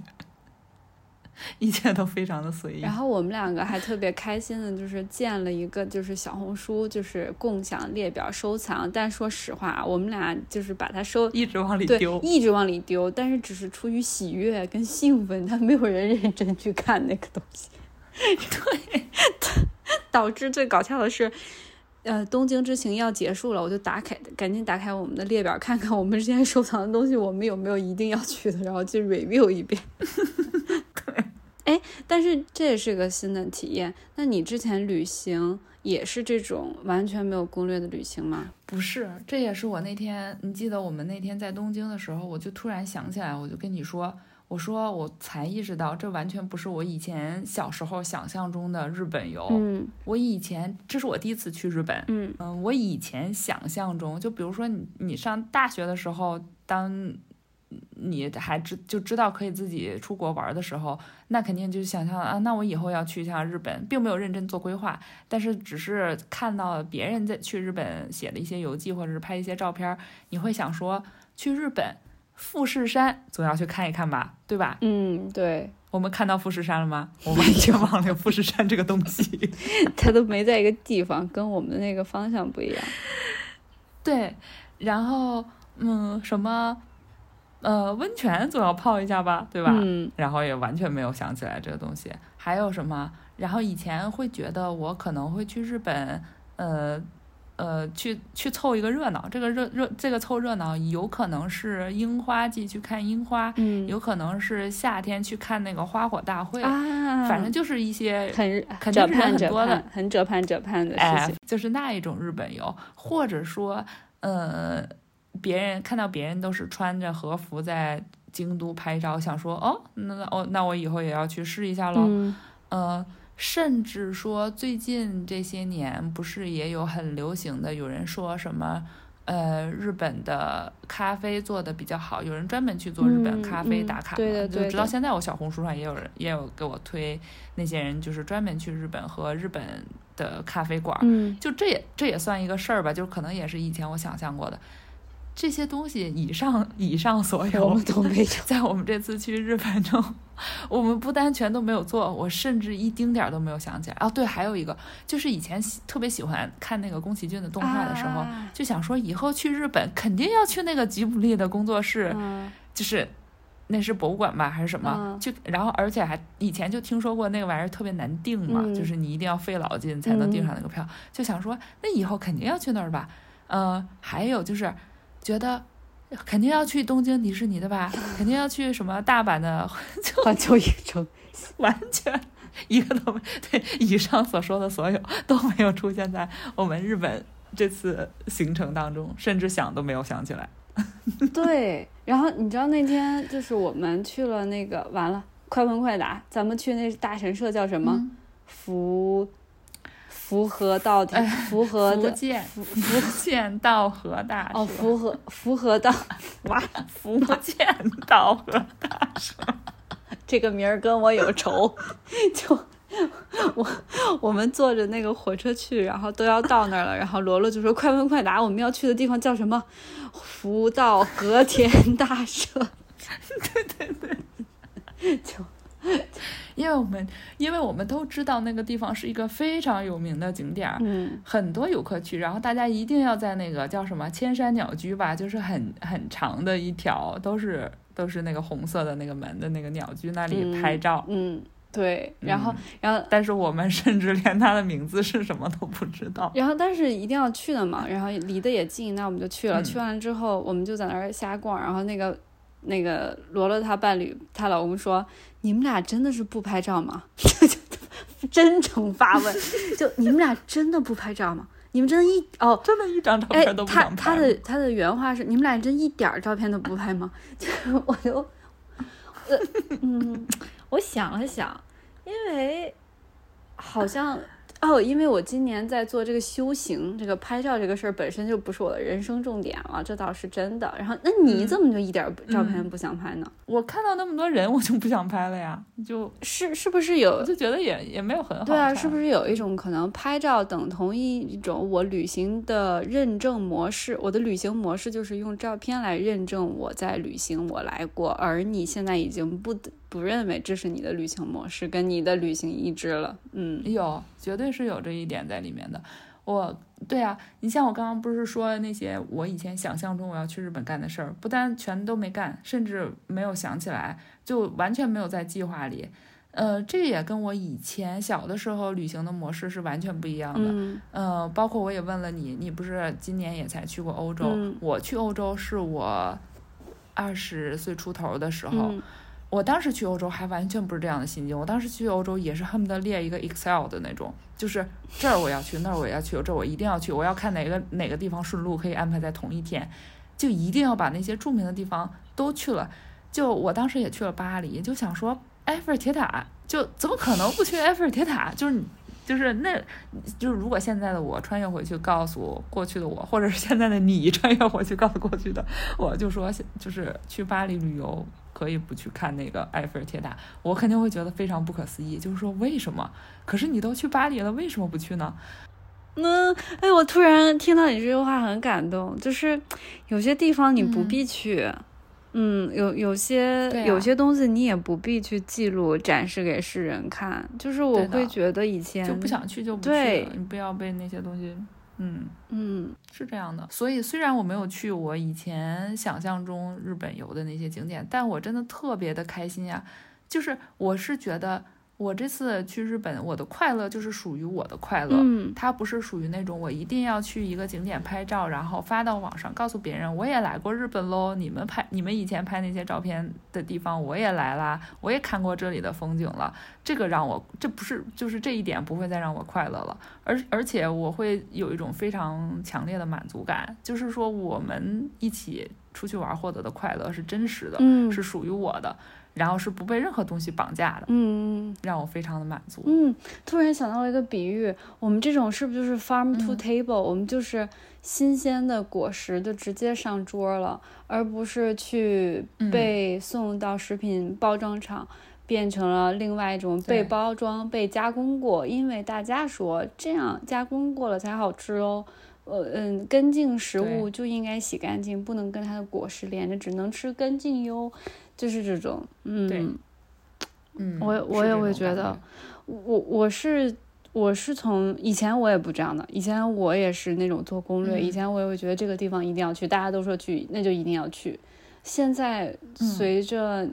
<laughs> 一切都非常的随意。然后我们两个还特别开心的，就是建了一个就是小红书，就是共享列表收藏。但说实话，我们俩就是把它收一直往里丢，一直往里丢。但是只是出于喜悦跟兴奋，但没有人认真去看那个东西。<laughs> 对，<laughs> 导致最搞笑的是，呃，东京之行要结束了，我就打开，赶紧打开我们的列表，看看我们之前收藏的东西，我们有没有一定要去的，然后去 review 一遍。<laughs> 对哎，但是这也是个新的体验。那你之前旅行也是这种完全没有攻略的旅行吗？不是，这也是我那天，你记得我们那天在东京的时候，我就突然想起来，我就跟你说，我说我才意识到，这完全不是我以前小时候想象中的日本游。嗯，我以前这是我第一次去日本。嗯嗯，我以前想象中，就比如说你你上大学的时候，当。你还知就知道可以自己出国玩的时候，那肯定就想象啊，那我以后要去一下日本，并没有认真做规划，但是只是看到别人在去日本写的一些游记或者是拍一些照片，你会想说去日本富士山总要去看一看吧，对吧？嗯，对。我们看到富士山了吗？我完全忘了富士山这个东西，<laughs> 它都没在一个地方，跟我们的那个方向不一样。<laughs> 对，然后嗯，什么？呃，温泉总要泡一下吧，对吧？嗯。然后也完全没有想起来这个东西。还有什么？然后以前会觉得我可能会去日本，呃，呃，去去凑一个热闹。这个热热，这个凑热闹，有可能是樱花季去看樱花，嗯，有可能是夏天去看那个花火大会啊。反正就是一些很肯定是很多的，很折盼折盼的事情，就是那一种日本游，或者说，呃。别人看到别人都是穿着和服在京都拍照，想说哦，那那哦，那我以后也要去试一下喽。嗯，甚至说最近这些年不是也有很流行的，有人说什么。呃，日本的咖啡做的比较好，有人专门去做日本咖啡打卡的，就直到现在，我小红书上也有人也有给我推那些人，就是专门去日本和日本的咖啡馆，就这也这也算一个事儿吧，就可能也是以前我想象过的。这些东西以上以上所有，我们都没有。<laughs> 在我们这次去日本中，我们不单全都没有做，我甚至一丁点儿都没有想起来。哦，对，还有一个，就是以前特别喜欢看那个宫崎骏的动画的时候，就想说以后去日本肯定要去那个吉卜力的工作室，就是那是博物馆吧还是什么？就然后而且还以前就听说过那个玩意儿特别难订嘛，就是你一定要费老劲才能订上那个票。就想说那以后肯定要去那儿吧。嗯，还有就是。觉得肯定要去东京迪士尼的吧？<laughs> 肯定要去什么大阪的 <laughs> 环球影城？完全一个都没对。以上所说的所有都没有出现在我们日本这次行程当中，甚至想都没有想起来。<laughs> 对，然后你知道那天就是我们去了那个完了，快问快答，咱们去那大神社叫什么？福。福和道的，福和福建福建道和大社哦，福合福和道哇，福建道和大社，这个名儿跟我有仇。<laughs> 就我我们坐着那个火车去，然后都要到那儿了，然后罗罗就说：“快问快答，我们要去的地方叫什么？”福道和田大社。对对对，就。因为我们，因为我们都知道那个地方是一个非常有名的景点儿，嗯，很多游客去，然后大家一定要在那个叫什么千山鸟居吧，就是很很长的一条，都是都是那个红色的那个门的那个鸟居那里拍照，嗯，对，然后然后，但是我们甚至连它的名字是什么都不知道，然后但是一定要去的嘛，然后离得也近，那我们就去了，去完了之后我们就在那儿瞎逛，然后那个。那个罗罗她伴侣，她老公说：“你们俩真的是不拍照吗？” <laughs> 真诚发问，就你们俩真的不拍照吗？你们真的一哦，真的一张照片都不想拍。他他的他的原话是：“你们俩真一点照片都不拍吗？”就我就，呃嗯，<laughs> 我想了想，因为好像。哦，因为我今年在做这个修行，这个拍照这个事儿本身就不是我的人生重点了，这倒是真的。然后，那你怎么就一点照片不想拍呢？我看到那么多人，我就不想拍了呀。就是是不是有？我就觉得也也没有很好。对啊，是不是有一种可能，拍照等同一种我旅行的认证模式？我的旅行模式就是用照片来认证我在旅行，我来过。而你现在已经不不认为这是你的旅行模式，跟你的旅行一致了。嗯，有。绝对是有这一点在里面的，我对啊，你像我刚刚不是说那些我以前想象中我要去日本干的事儿，不但全都没干，甚至没有想起来，就完全没有在计划里。呃，这也跟我以前小的时候旅行的模式是完全不一样的。嗯，呃，包括我也问了你，你不是今年也才去过欧洲？我去欧洲是我二十岁出头的时候。我当时去欧洲还完全不是这样的心境，我当时去欧洲也是恨不得列一个 Excel 的那种，就是这儿我要去，那儿我要去，这我一定要去，我要看哪个哪个地方顺路可以安排在同一天，就一定要把那些著名的地方都去了。就我当时也去了巴黎，就想说埃菲尔铁塔，就怎么可能不去埃菲尔铁塔？就是你，就是那，就是如果现在的我穿越回去告诉过去的我，或者是现在的你穿越回去告诉过去的我，就说就是去巴黎旅游。可以不去看那个埃菲尔铁塔，我肯定会觉得非常不可思议。就是说，为什么？可是你都去巴黎了，为什么不去呢？嗯，哎，我突然听到你这句话很感动。就是有些地方你不必去，嗯，有有些有些东西你也不必去记录展示给世人看。就是我会觉得以前就不想去就不去，你不要被那些东西。嗯嗯，是这样的。所以虽然我没有去我以前想象中日本游的那些景点，但我真的特别的开心呀。就是我是觉得。我这次去日本，我的快乐就是属于我的快乐，嗯，它不是属于那种我一定要去一个景点拍照，然后发到网上告诉别人我也来过日本喽。你们拍你们以前拍那些照片的地方我也来啦，我也看过这里的风景了。这个让我这不是就是这一点不会再让我快乐了，而而且我会有一种非常强烈的满足感，就是说我们一起出去玩获得的快乐是真实的，嗯，是属于我的。然后是不被任何东西绑架的，嗯，让我非常的满足。嗯，突然想到了一个比喻，我们这种是不是就是 farm to table？我们就是新鲜的果实就直接上桌了，而不是去被送到食品包装厂，变成了另外一种被包装、被加工过。因为大家说这样加工过了才好吃哦。呃嗯，根茎食物就应该洗干净，不能跟它的果实连着，只能吃根茎哟。就是这种，嗯，嗯，我我也会觉得，我我是我是从以前我也不这样的，以前我也是那种做攻略，以前我也会觉得这个地方一定要去，大家都说去，那就一定要去。现在随着。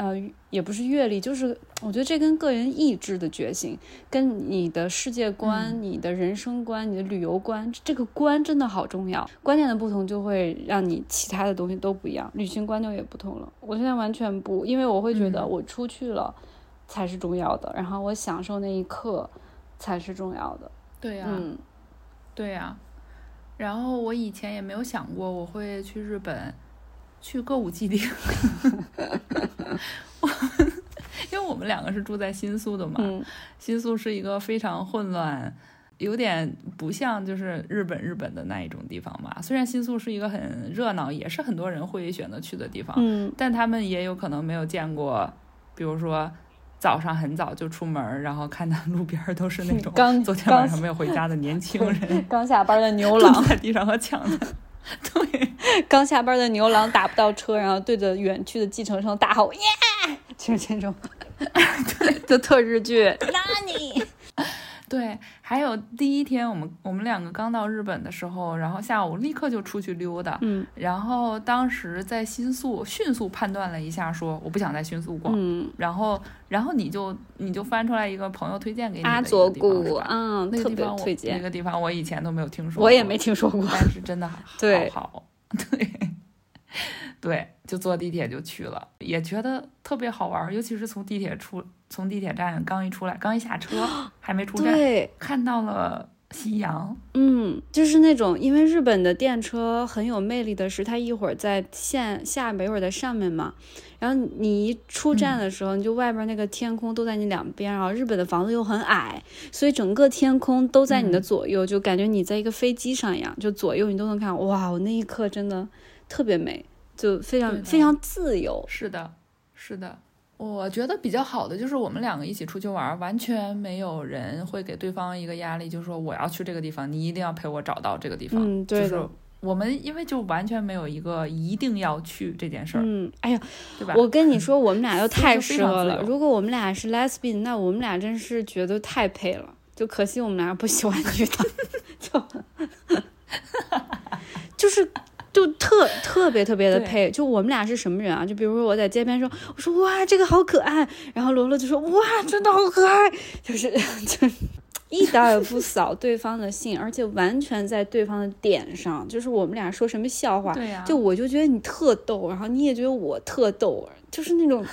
呃，也不是阅历，就是我觉得这跟个人意志的觉醒，跟你的世界观、你的人生观、你的旅游观，这个观真的好重要。观念的不同，就会让你其他的东西都不一样，旅行观就也不同了。我现在完全不，因为我会觉得我出去了才是重要的，然后我享受那一刻才是重要的。对呀，嗯，对呀。然后我以前也没有想过我会去日本。去歌舞伎町，<laughs> 因为我们两个是住在新宿的嘛，新宿是一个非常混乱，有点不像就是日本日本的那一种地方嘛。虽然新宿是一个很热闹，也是很多人会选择去的地方，嗯，但他们也有可能没有见过，比如说早上很早就出门，然后看到路边都是那种刚昨天晚上没有回家的年轻人，<laughs> 刚下班的牛郎 <laughs> 在地上和抢的。<laughs> 对，刚下班的牛郎打不到车，然后对着远去的计程车大吼：“耶！”就是这种，<laughs> 对，就特日剧。<laughs> 那你。对，还有第一天，我们我们两个刚到日本的时候，然后下午立刻就出去溜达。嗯。然后当时在新宿迅速判断了一下，说我不想在新宿逛。嗯。然后，然后你就你就翻出来一个朋友推荐给你的阿佐谷，嗯，那个地方推荐。那个地方我以前都没有听说，我也没听说过，但是真的 <laughs> 好好。对。对，就坐地铁就去了，也觉得特别好玩，尤其是从地铁出，从地铁站刚一出来，刚一下车，<gasps> 还没出站，看到了夕阳。嗯，就是那种，因为日本的电车很有魅力的是，它一会儿在线下面，一会儿在上面嘛。然后你一出站的时候，你就外边那个天空都在你两边，然后日本的房子又很矮，所以整个天空都在你的左右，就感觉你在一个飞机上一样，就左右你都能看。哇，我那一刻真的特别美。就非常非常自由，是的，是的。我觉得比较好的就是我们两个一起出去玩，完全没有人会给对方一个压力，就是说我要去这个地方，你一定要陪我找到这个地方。嗯，对就是我们因为就完全没有一个一定要去这件事儿。嗯，哎呀，对吧？我跟你说，我们俩又太适合了。如果我们俩是 lesbian，那我们俩真是觉得太配了。就可惜我们俩不喜欢女的，<laughs> 就 <laughs> 就是。就特特别特别的配，就我们俩是什么人啊？就比如说我在街边说，我说哇这个好可爱，然后罗罗就说哇真的好可爱，就是 <laughs> 就一点也不扫对方的兴，而且完全在对方的点上，就是我们俩说什么笑话，对呀，就我就觉得你特逗，然后你也觉得我特逗，就是那种，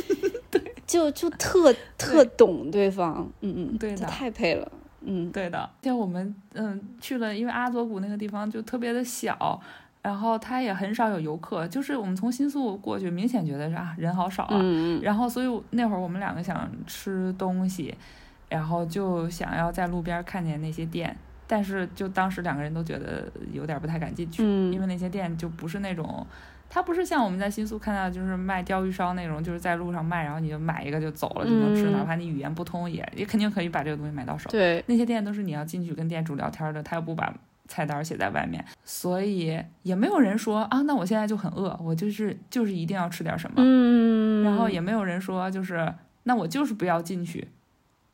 <laughs> 对，就就特特懂对方，嗯嗯，对的，太配了，嗯，对的，像我们嗯去了，因为阿佐谷那个地方就特别的小。然后它也很少有游客，就是我们从新宿过去，明显觉得是啊人好少啊。嗯然后所以那会儿我们两个想吃东西，然后就想要在路边看见那些店，但是就当时两个人都觉得有点不太敢进去，因为那些店就不是那种，它不是像我们在新宿看到就是卖鲷鱼烧那种，就是在路上卖，然后你就买一个就走了就能吃，哪怕你语言不通也也肯定可以把这个东西买到手。对，那些店都是你要进去跟店主聊天的，他又不把。菜单写在外面，所以也没有人说啊，那我现在就很饿，我就是就是一定要吃点什么。嗯，然后也没有人说就是那我就是不要进去，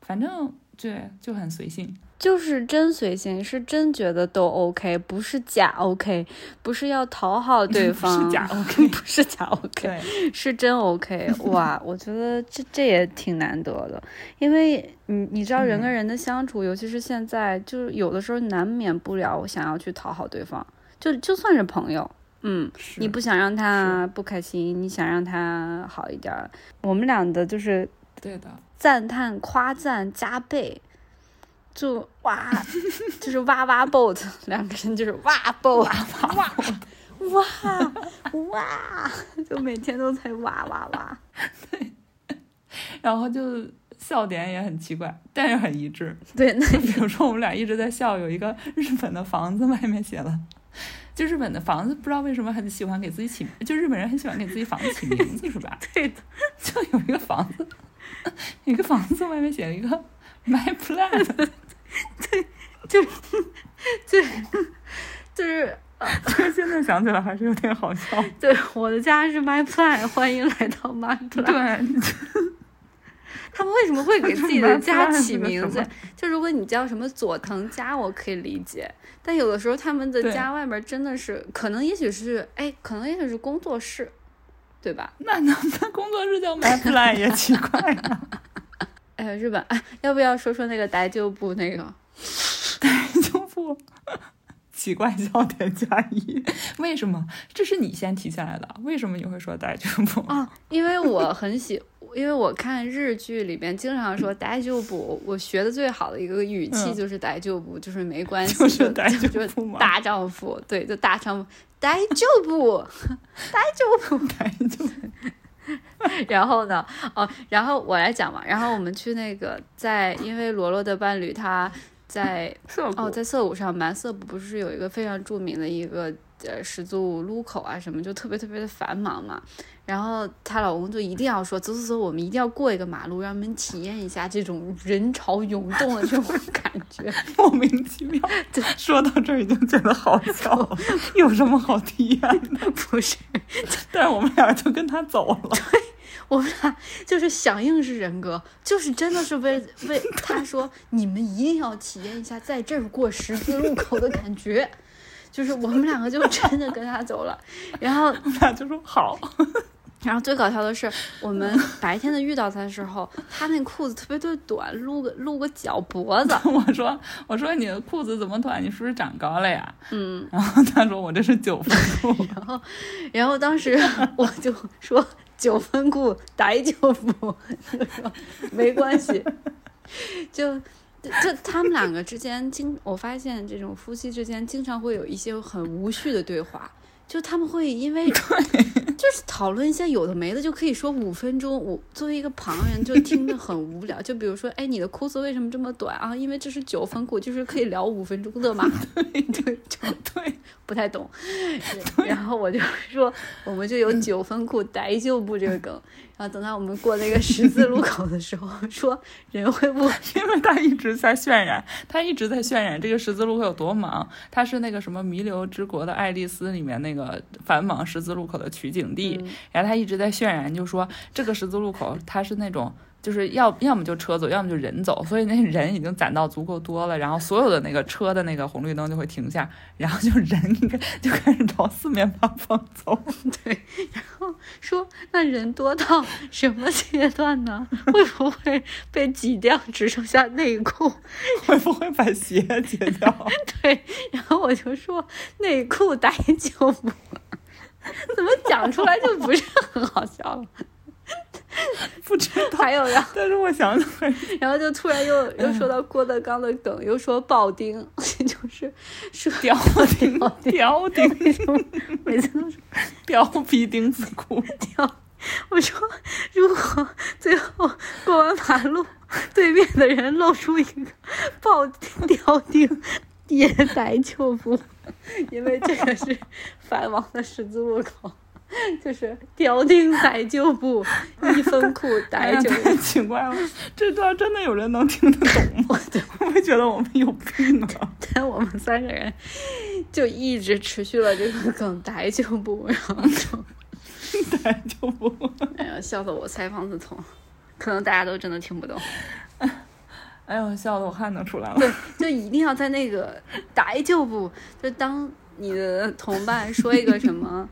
反正对就很随性。就是真随性，是真觉得都 OK，不是假 OK，不是要讨好对 <laughs> 方，是假 OK，<laughs> 不是假 <laughs> OK，是真 OK。哇，我觉得这这也挺难得的，因为你你知道人跟人的相处，尤其是现在，就是有的时候难免不了我想要去讨好对方，就就算是朋友，嗯，你不想让他不开心，你想让他好一点，我们俩的就是对的，赞叹夸赞加倍。就哇，就是哇哇 boat，<laughs> 两个人就是哇 boat，哇哇哇哇，就每天都在哇哇哇。对，然后就笑点也很奇怪，但是很一致。对，那比如说我们俩一直在笑，有一个日本的房子外面写了，就日本的房子不知道为什么很喜欢给自己起，就日本人很喜欢给自己房子起名字，是吧？<laughs> 对的，就有一个房子，<laughs> 一个房子外面写了一个 My Plan，<laughs> 对，就对，就是。这现在想起来还是有点好笑。<laughs> 对，我的家是 My Plan，欢迎来到 My Plan。对，<laughs> 他们为什么会给自己的家起名字？就如果你叫什么佐藤家，我可以理解。但有的时候他们的家外面真的是，可能也许是，哎，可能也许是工作室，对吧？那那那工作室叫 My Plan 也奇怪呀。哎呀，日本，哎，<laughs> 要不要说说那个呆旧部那个？<laughs> 呆旧部。奇怪笑点加一，<laughs> 为什么？这是你先提起来的，为什么你会说呆旧部啊？因为我很喜，因为我看日剧里边经常说呆旧部，我学的最好的一个语气就是呆旧部，就是没关系，就是呆旧部大丈夫，对，就大丈夫，呆旧部，呆旧部，呆旧。<laughs> 然后呢？哦，然后我来讲嘛。然后我们去那个，在因为罗罗的伴侣他。在哦，在涩谷上蛮，涩谷不是有一个非常著名的一个呃十字路口啊，什么就特别特别的繁忙嘛。然后她老公就一定要说走走走，我们一定要过一个马路，让我们体验一下这种人潮涌动的这种感觉，<laughs> 莫名其妙。<laughs> 对，说到这儿已经觉得好笑，有什么好体验的？<laughs> 不是，但是我们俩就跟他走了。对。我们俩就是响应式人格，就是真的是为为他说，你们一定要体验一下在这儿过十字路口的感觉，就是我们两个就真的跟他走了，<laughs> 然后我们俩就说好。<laughs> 然后最搞笑的是，我们白天的遇到他的时候，他那裤子特别特别短，露个露个脚脖子。<laughs> 我说我说你的裤子怎么短？你是不是长高了呀？嗯。然后他说我这是九分裤。然后然后当时我就说。九分裤逮就服，没关系，就就他们两个之间经，我发现这种夫妻之间经常会有一些很无序的对话。就他们会因为就是讨论一些有的没的，就可以说五分钟。我作为一个旁人，就听着很无聊。就比如说，哎，你的裤子为什么这么短啊？因为这是九分裤，就是可以聊五分钟的嘛。对 <laughs> 对对，<laughs> 不太懂。然后我就说，我们就有九分裤逮就不这个梗。等到我们过那个十字路口的时候，说人会不？因为他一直在渲染，他一直在渲染这个十字路口有多忙。他是那个什么《弥留之国的爱丽丝》里面那个繁忙十字路口的取景地，然后他一直在渲染，就说这个十字路口它是那种。就是要要么就车走，要么就人走，所以那人已经攒到足够多了，然后所有的那个车的那个红绿灯就会停下，然后就人就开始朝四面八方走。<laughs> 对，然后说那人多到什么阶段呢？会不会被挤掉，只剩下内裤？<laughs> 会不会把鞋解掉？<laughs> 对，然后我就说内裤逮就不，怎么讲出来就不是很好笑了。不知道，还有呀，但是我想想，然后就突然又 <laughs> 又说到郭德纲的梗，又说铆钉，<laughs> 就是说 <laughs> 吊钉，吊钉，每次都是吊皮钉子裤。吊，我说如果最后过完马路，对面的人露出一个铆吊钉，也来就不，因为这个是繁忙的十字路口。<laughs> 就是吊钉逮旧布，一分裤逮就。太奇怪了，这段真的有人能听得懂吗？会不会觉得我们有病啊？<laughs> 但我们三个人就一直持续了这个梗逮旧布，然后就逮旧布。哎呀，笑得我腮帮子痛，可能大家都真的听不懂。<laughs> 哎呦，笑的我汗都出来了。对，就一定要在那个逮旧布，就当你的同伴说一个什么。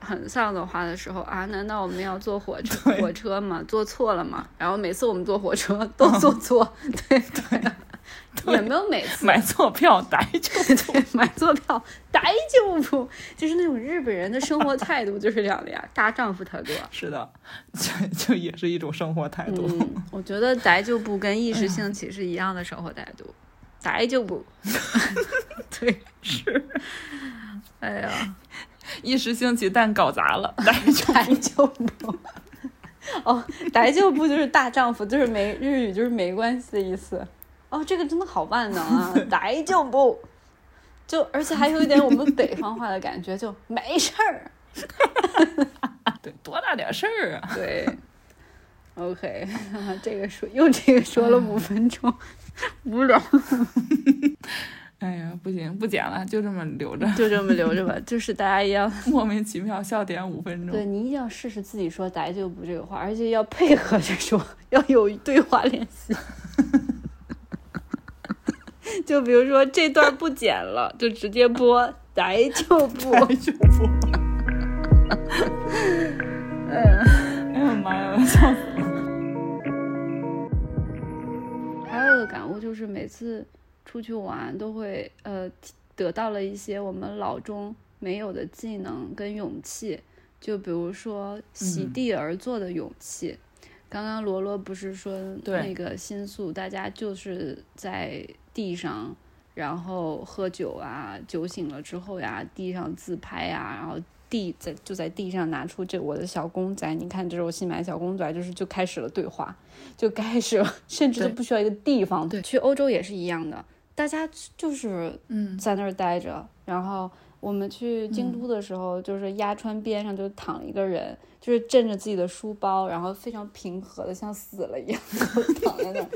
很丧的话的时候啊，难道我们要坐火车火车吗？坐错了吗？然后每次我们坐火车 <laughs> 都坐错，对对，也没有每次买错票逮就 <laughs> 对，买错票逮就不，就是那种日本人的生活态度就是这样的呀，大丈夫态度。<laughs> 是的，就就也是一种生活态度。嗯我觉得逮就不跟意识兴起是一样的生活态度，逮就不，对，是，哎呀。一时兴起，但搞砸了，<laughs> 大就不。哦，大就不就是大丈夫，就是没日语就是没关系的意思。哦，这个真的好万能啊！<laughs> 大就不，就而且还有一点我们北方话的感觉，就没事儿。<laughs> 对，多大点事儿啊？对。OK，这个说又这个说了五分钟，无聊。哎呀，不行，不剪了，就这么留着，就这么留着吧。<laughs> 就是大家一样 <laughs> 莫名其妙笑点五分钟。对你一定要试试自己说“逮就不”这个话，而且要配合着说，要有对话练习。<laughs> 就比如说这段不剪了，就直接播“逮就不”。逮就不。哎呀，哎呀妈呀，笑死了。还有一个感悟就是每次。出去玩都会呃得到了一些我们老中没有的技能跟勇气，就比如说席地而坐的勇气。刚刚罗罗不是说那个新宿大家就是在地上，然后喝酒啊，酒醒了之后呀，地上自拍呀，然后地在就在地上拿出这我的小公仔，你看这是我新买的小公仔，就是就开始了对话，就开始了 <laughs> 甚至都不需要一个地方。对，去欧洲也是一样的。大家就是嗯在那儿待着，然后我们去京都的时候，就是鸭川边上就躺一个人，就是枕着自己的书包，然后非常平和的像死了一样 <laughs> 躺在那儿。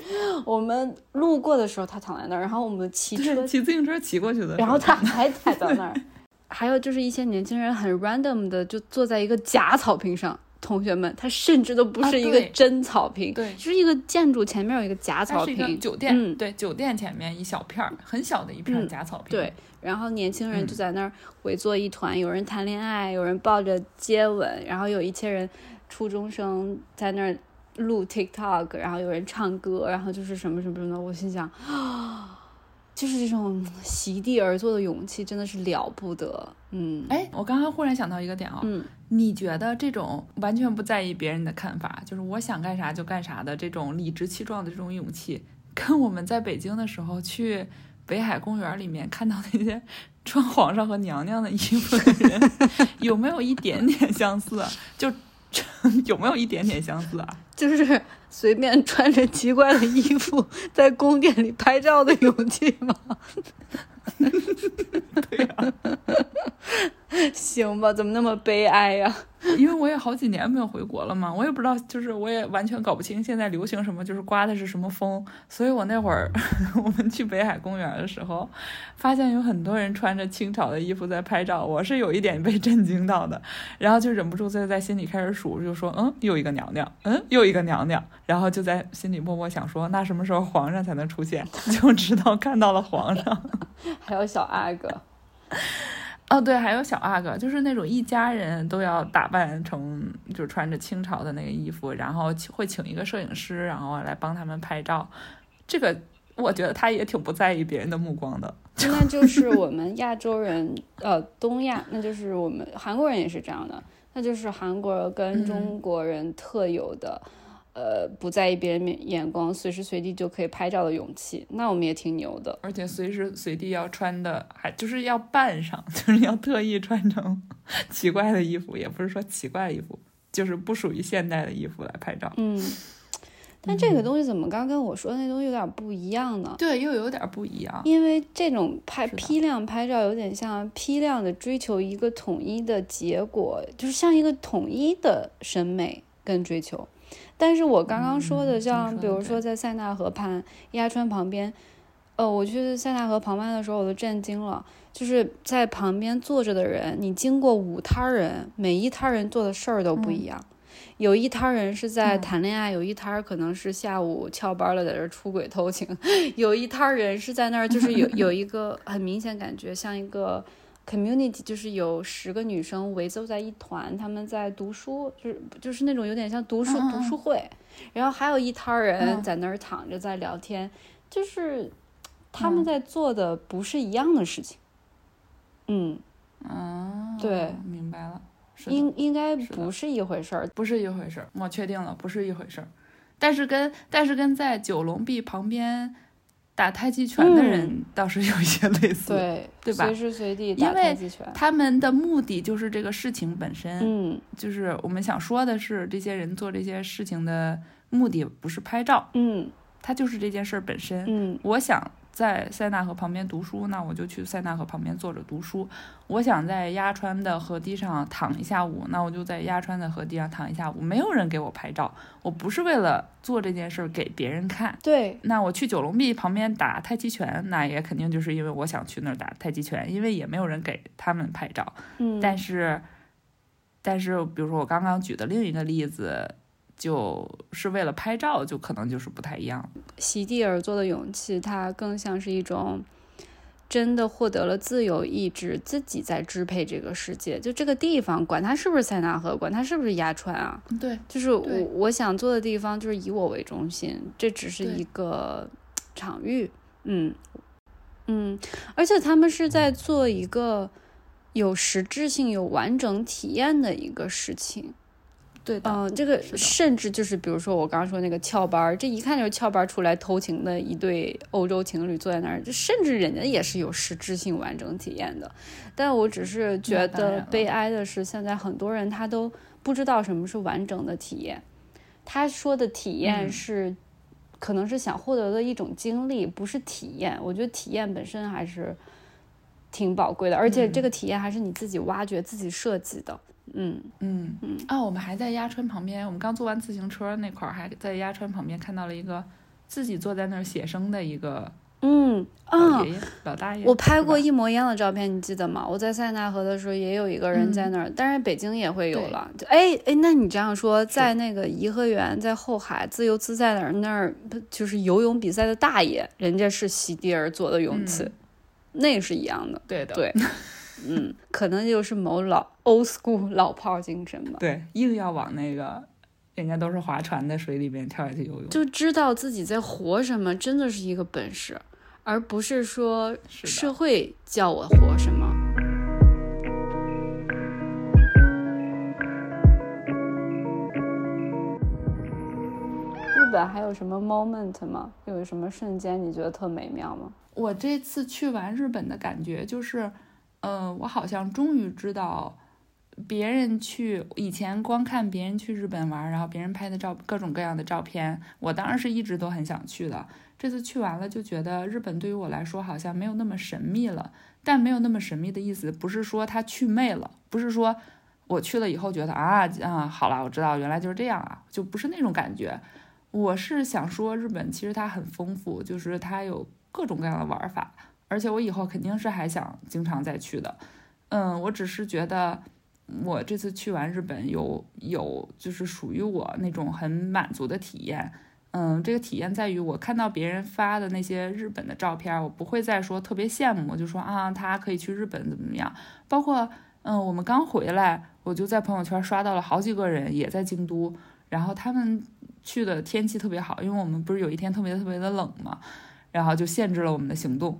我们路过的时候他躺在那儿，然后我们骑车骑自行车骑过去的，然后他还踩在那儿。<laughs> 还有就是一些年轻人很 random 的就坐在一个假草坪上。同学们，它甚至都不是一个真草坪，对，就是一个建筑前面有一个假草坪，酒店，嗯，对，酒店前面一小片儿，很小的一片假草坪，对，然后年轻人就在那儿围坐一团，有人谈恋爱，有人抱着接吻，然后有一些人初中生在那儿录 TikTok，然后有人唱歌，然后就是什么什么什么的，我心想啊。<gasps> 就是这种席地而坐的勇气，真的是了不得。嗯，哎，我刚刚忽然想到一个点啊，嗯，你觉得这种完全不在意别人的看法，就是我想干啥就干啥的这种理直气壮的这种勇气，跟我们在北京的时候去北海公园里面看到那些穿皇上和娘娘的衣服的人，<laughs> 有没有一点点相似？就。<laughs> 有没有一点点相似啊？就是随便穿着奇怪的衣服 <laughs> 在宫殿里拍照的勇气吗？<laughs> 对呀，<laughs> 行吧，怎么那么悲哀呀？<laughs> 因为我也好几年没有回国了嘛，我也不知道，就是我也完全搞不清现在流行什么，就是刮的是什么风。所以我那会儿 <laughs> 我们去北海公园的时候，发现有很多人穿着清朝的衣服在拍照，我是有一点被震惊到的，然后就忍不住在在心里开始数，就说嗯，又一个娘娘，嗯，又一个娘娘，然后就在心里默默想说，那什么时候皇上才能出现？就知道看到了皇上，还有小阿哥。哦，对，还有小阿哥，就是那种一家人都要打扮成，就穿着清朝的那个衣服，然后会请一个摄影师，然后来帮他们拍照。这个我觉得他也挺不在意别人的目光的。<laughs> 那就是我们亚洲人，呃，东亚，那就是我们韩国人也是这样的，那就是韩国跟中国人特有的。呃，不在意别人眼眼光，随时随地就可以拍照的勇气，那我们也挺牛的。而且随时随地要穿的，还就是要扮上，<laughs> 就是要特意穿成 <laughs> 奇怪的衣服，也不是说奇怪衣服，就是不属于现代的衣服来拍照。嗯，但这个东西怎么刚跟我说的那东西有点不一样呢？对，又有点不一样。因为这种拍批量拍照，有点像批量的追求一个统一的结果，就是像一个统一的审美跟追求。但是我刚刚说的，像比如说在塞纳河畔鸭川旁边，呃，我去塞纳河旁边的时候，我都震惊了。就是在旁边坐着的人，你经过五摊人，每一摊人做的事儿都不一样。有一摊人是在谈恋爱，有一摊可能是下午翘班了，在这出轨偷情，<laughs> 有一摊人是在那儿，就是有有一个很明显感觉像一个。Community 就是有十个女生围坐在一团，她们在读书，就是就是那种有点像读书读书会，然后还有一摊人在那儿躺着在聊天，就是他们在做的不是一样的事情。嗯，啊，对，明白了，应应该不是一回事儿，不是一回事儿，我确定了，不是一回事儿，但是跟但是跟在九龙壁旁边。打太极拳的人倒是有一些类似，对对吧？随时随地打太极拳，他们的目的就是这个事情本身。嗯，就是我们想说的是，这些人做这些事情的目的不是拍照，嗯，他就是这件事本身。嗯，我想。在塞纳河旁边读书，那我就去塞纳河旁边坐着读书。我想在鸭川的河堤上躺一下午，那我就在鸭川的河堤上躺一下午。没有人给我拍照，我不是为了做这件事给别人看。对，那我去九龙壁旁边打太极拳，那也肯定就是因为我想去那儿打太极拳，因为也没有人给他们拍照。嗯，但是，但是，比如说我刚刚举的另一个例子。就是为了拍照，就可能就是不太一样。席地而坐的勇气，它更像是一种真的获得了自由意志，自己在支配这个世界。就这个地方，管它是不是塞纳河，管它是不是鸭川啊，对，就是我我想做的地方，就是以我为中心，这只是一个场域。嗯嗯，而且他们是在做一个有实质性、有完整体验的一个事情。对的，嗯，这个甚至就是，比如说我刚刚说那个翘班儿，这一看就是翘班出来偷情的一对欧洲情侣坐在那儿，就甚至人家也是有实质性完整体验的。但我只是觉得悲哀的是，现在很多人他都不知道什么是完整的体验。他说的体验是，可能是想获得的一种经历，不是体验。我觉得体验本身还是挺宝贵的，而且这个体验还是你自己挖掘、自己设计的。嗯嗯嗯啊，我们还在鸭川旁边，我们刚坐完自行车那块儿，还在鸭川旁边看到了一个自己坐在那儿写生的一个嗯老爷爷老大爷。我拍过一模一样的照片，你记得吗？我在塞纳河的时候也有一个人在那儿，但是北京也会有了。哎哎，那你这样说，在那个颐和园，在后海自由自在的那儿，就是游泳比赛的大爷，人家是席地而坐的泳池，那是一样的。对的，对。<laughs> 嗯，可能就是某老 old school 老炮精神吧。对，硬要往那个人家都是划船的水里边跳下去游泳，就知道自己在活什么，真的是一个本事，而不是说社会叫我活什么。日本还有什么 moment 吗？有什么瞬间你觉得特美妙吗？我这次去完日本的感觉就是。嗯，我好像终于知道，别人去以前光看别人去日本玩，然后别人拍的照各种各样的照片，我当然是一直都很想去的。这次去完了，就觉得日本对于我来说好像没有那么神秘了。但没有那么神秘的意思，不是说它去魅了，不是说我去了以后觉得啊啊，好了，我知道原来就是这样啊，就不是那种感觉。我是想说，日本其实它很丰富，就是它有各种各样的玩法。而且我以后肯定是还想经常再去的，嗯，我只是觉得我这次去完日本有有就是属于我那种很满足的体验，嗯，这个体验在于我看到别人发的那些日本的照片，我不会再说特别羡慕，就说啊他可以去日本怎么怎么样。包括嗯我们刚回来，我就在朋友圈刷到了好几个人也在京都，然后他们去的天气特别好，因为我们不是有一天特别特别的冷嘛，然后就限制了我们的行动。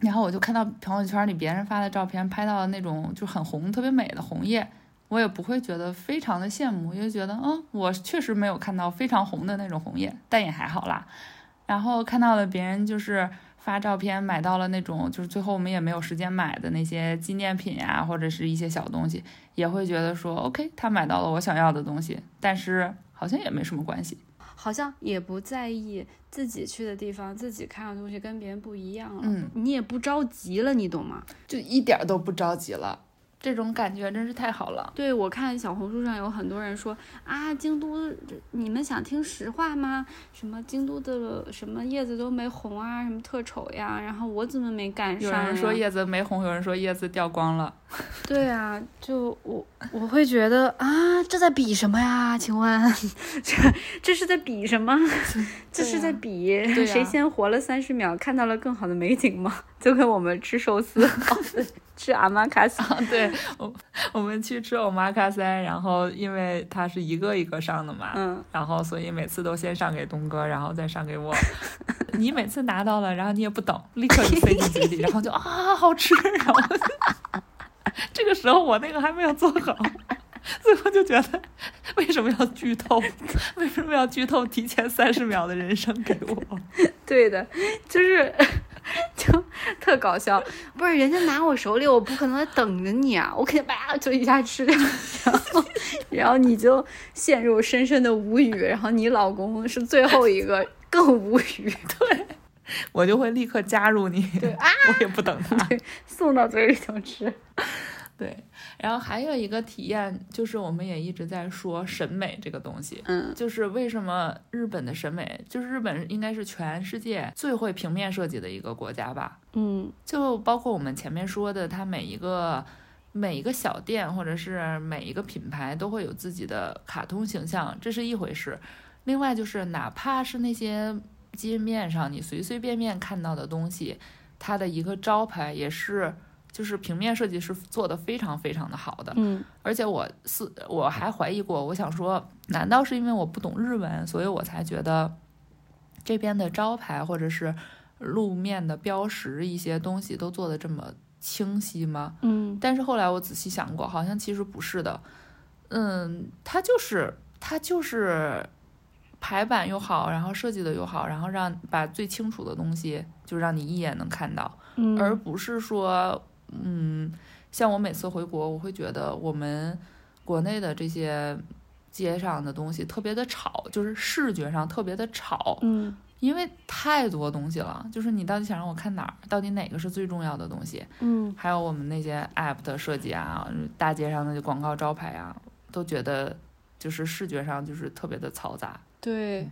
然后我就看到朋友圈里别人发的照片，拍到的那种就很红、特别美的红叶，我也不会觉得非常的羡慕，因为觉得，嗯，我确实没有看到非常红的那种红叶，但也还好啦。然后看到了别人就是发照片买到了那种，就是最后我们也没有时间买的那些纪念品呀，或者是一些小东西，也会觉得说，OK，他买到了我想要的东西，但是好像也没什么关系。好像也不在意自己去的地方，自己看的东西跟别人不一样了。嗯，你也不着急了，你懂吗？就一点都不着急了。这种感觉真是太好了。对，我看小红书上有很多人说啊，京都，你们想听实话吗？什么京都的什么叶子都没红啊，什么特丑呀？然后我怎么没赶上？有人说叶子没红，有人说叶子掉光了。对啊，就我我会觉得啊，这在比什么呀？请问，这这是在比什么？这是在比谁先活了三十秒，看到了更好的美景吗？<laughs> 就跟我们吃寿司。<laughs> <laughs> 吃阿玛卡西，对我我们去吃欧玛卡塞，然后因为它是一个一个上的嘛，嗯，然后所以每次都先上给东哥，然后再上给我。<laughs> 你每次拿到了，然后你也不等，立刻就塞进嘴里，然后就啊好吃，<laughs> 然后 <laughs> 这个时候我那个还没有做好，所以我就觉得，为什么要剧透？为什么要剧透提前三十秒的人生给我？对的，就是 <laughs> 就特搞笑。不是人家拿我手里，我不可能等着你啊！我肯定叭就一下吃掉，然后 <laughs> 然后你就陷入深深的无语，然后你老公是最后一个更无语。对，<laughs> 我就会立刻加入你。对啊，我也不等他，送到嘴里就吃。对，然后还有一个体验，就是我们也一直在说审美这个东西，嗯，就是为什么日本的审美，就是日本应该是全世界最会平面设计的一个国家吧，嗯，就包括我们前面说的，它每一个每一个小店或者是每一个品牌都会有自己的卡通形象，这是一回事，另外就是哪怕是那些街面上你随随便便看到的东西，它的一个招牌也是。就是平面设计是做的非常非常的好的，嗯，而且我是我还怀疑过，我想说，难道是因为我不懂日文，所以我才觉得这边的招牌或者是路面的标识一些东西都做的这么清晰吗？嗯，但是后来我仔细想过，好像其实不是的，嗯，它就是它就是排版又好，然后设计的又好，然后让把最清楚的东西就让你一眼能看到，而不是说。嗯，像我每次回国，我会觉得我们国内的这些街上的东西特别的吵，就是视觉上特别的吵。嗯，因为太多东西了，就是你到底想让我看哪儿？到底哪个是最重要的东西？嗯，还有我们那些 app 的设计啊，大街上的广告招牌啊，都觉得就是视觉上就是特别的嘈杂。对，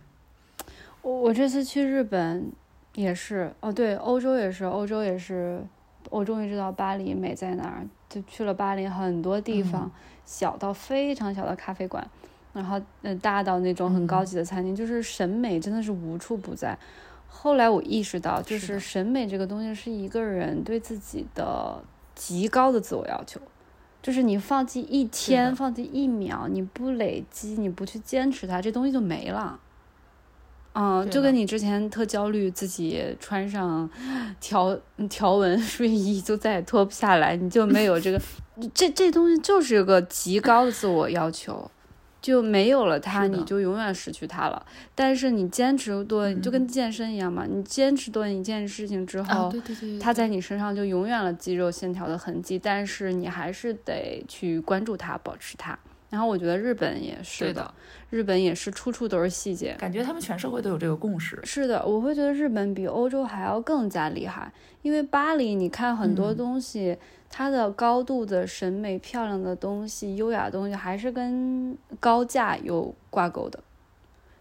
我我这次去日本也是，哦，对，欧洲也是，欧洲也是。我终于知道巴黎美在哪儿，就去了巴黎很多地方，小到非常小的咖啡馆，然后嗯大到那种很高级的餐厅，就是审美真的是无处不在。后来我意识到，就是审美这个东西是一个人对自己的极高的自我要求，就是你放弃一天，放弃一秒，你不累积，你不去坚持它，这东西就没了。嗯，就跟你之前特焦虑自己穿上条条纹 <laughs> 睡衣就再也脱不下来，你就没有这个，<laughs> 这这东西就是个极高的自我要求，就没有了它，你就永远失去它了。但是你坚持多，就跟健身一样嘛，你坚持多一件事情之后，对对对，它在你身上就永远了肌肉线条的痕迹，但是你还是得去关注它，保持它。然后我觉得日本也是的，日本也是处处都是细节，感觉他们全社会都有这个共识。是的，我会觉得日本比欧洲还要更加厉害，因为巴黎，你看很多东西，它的高度的审美、漂亮的东西、优雅的东西，还是跟高价有挂钩的，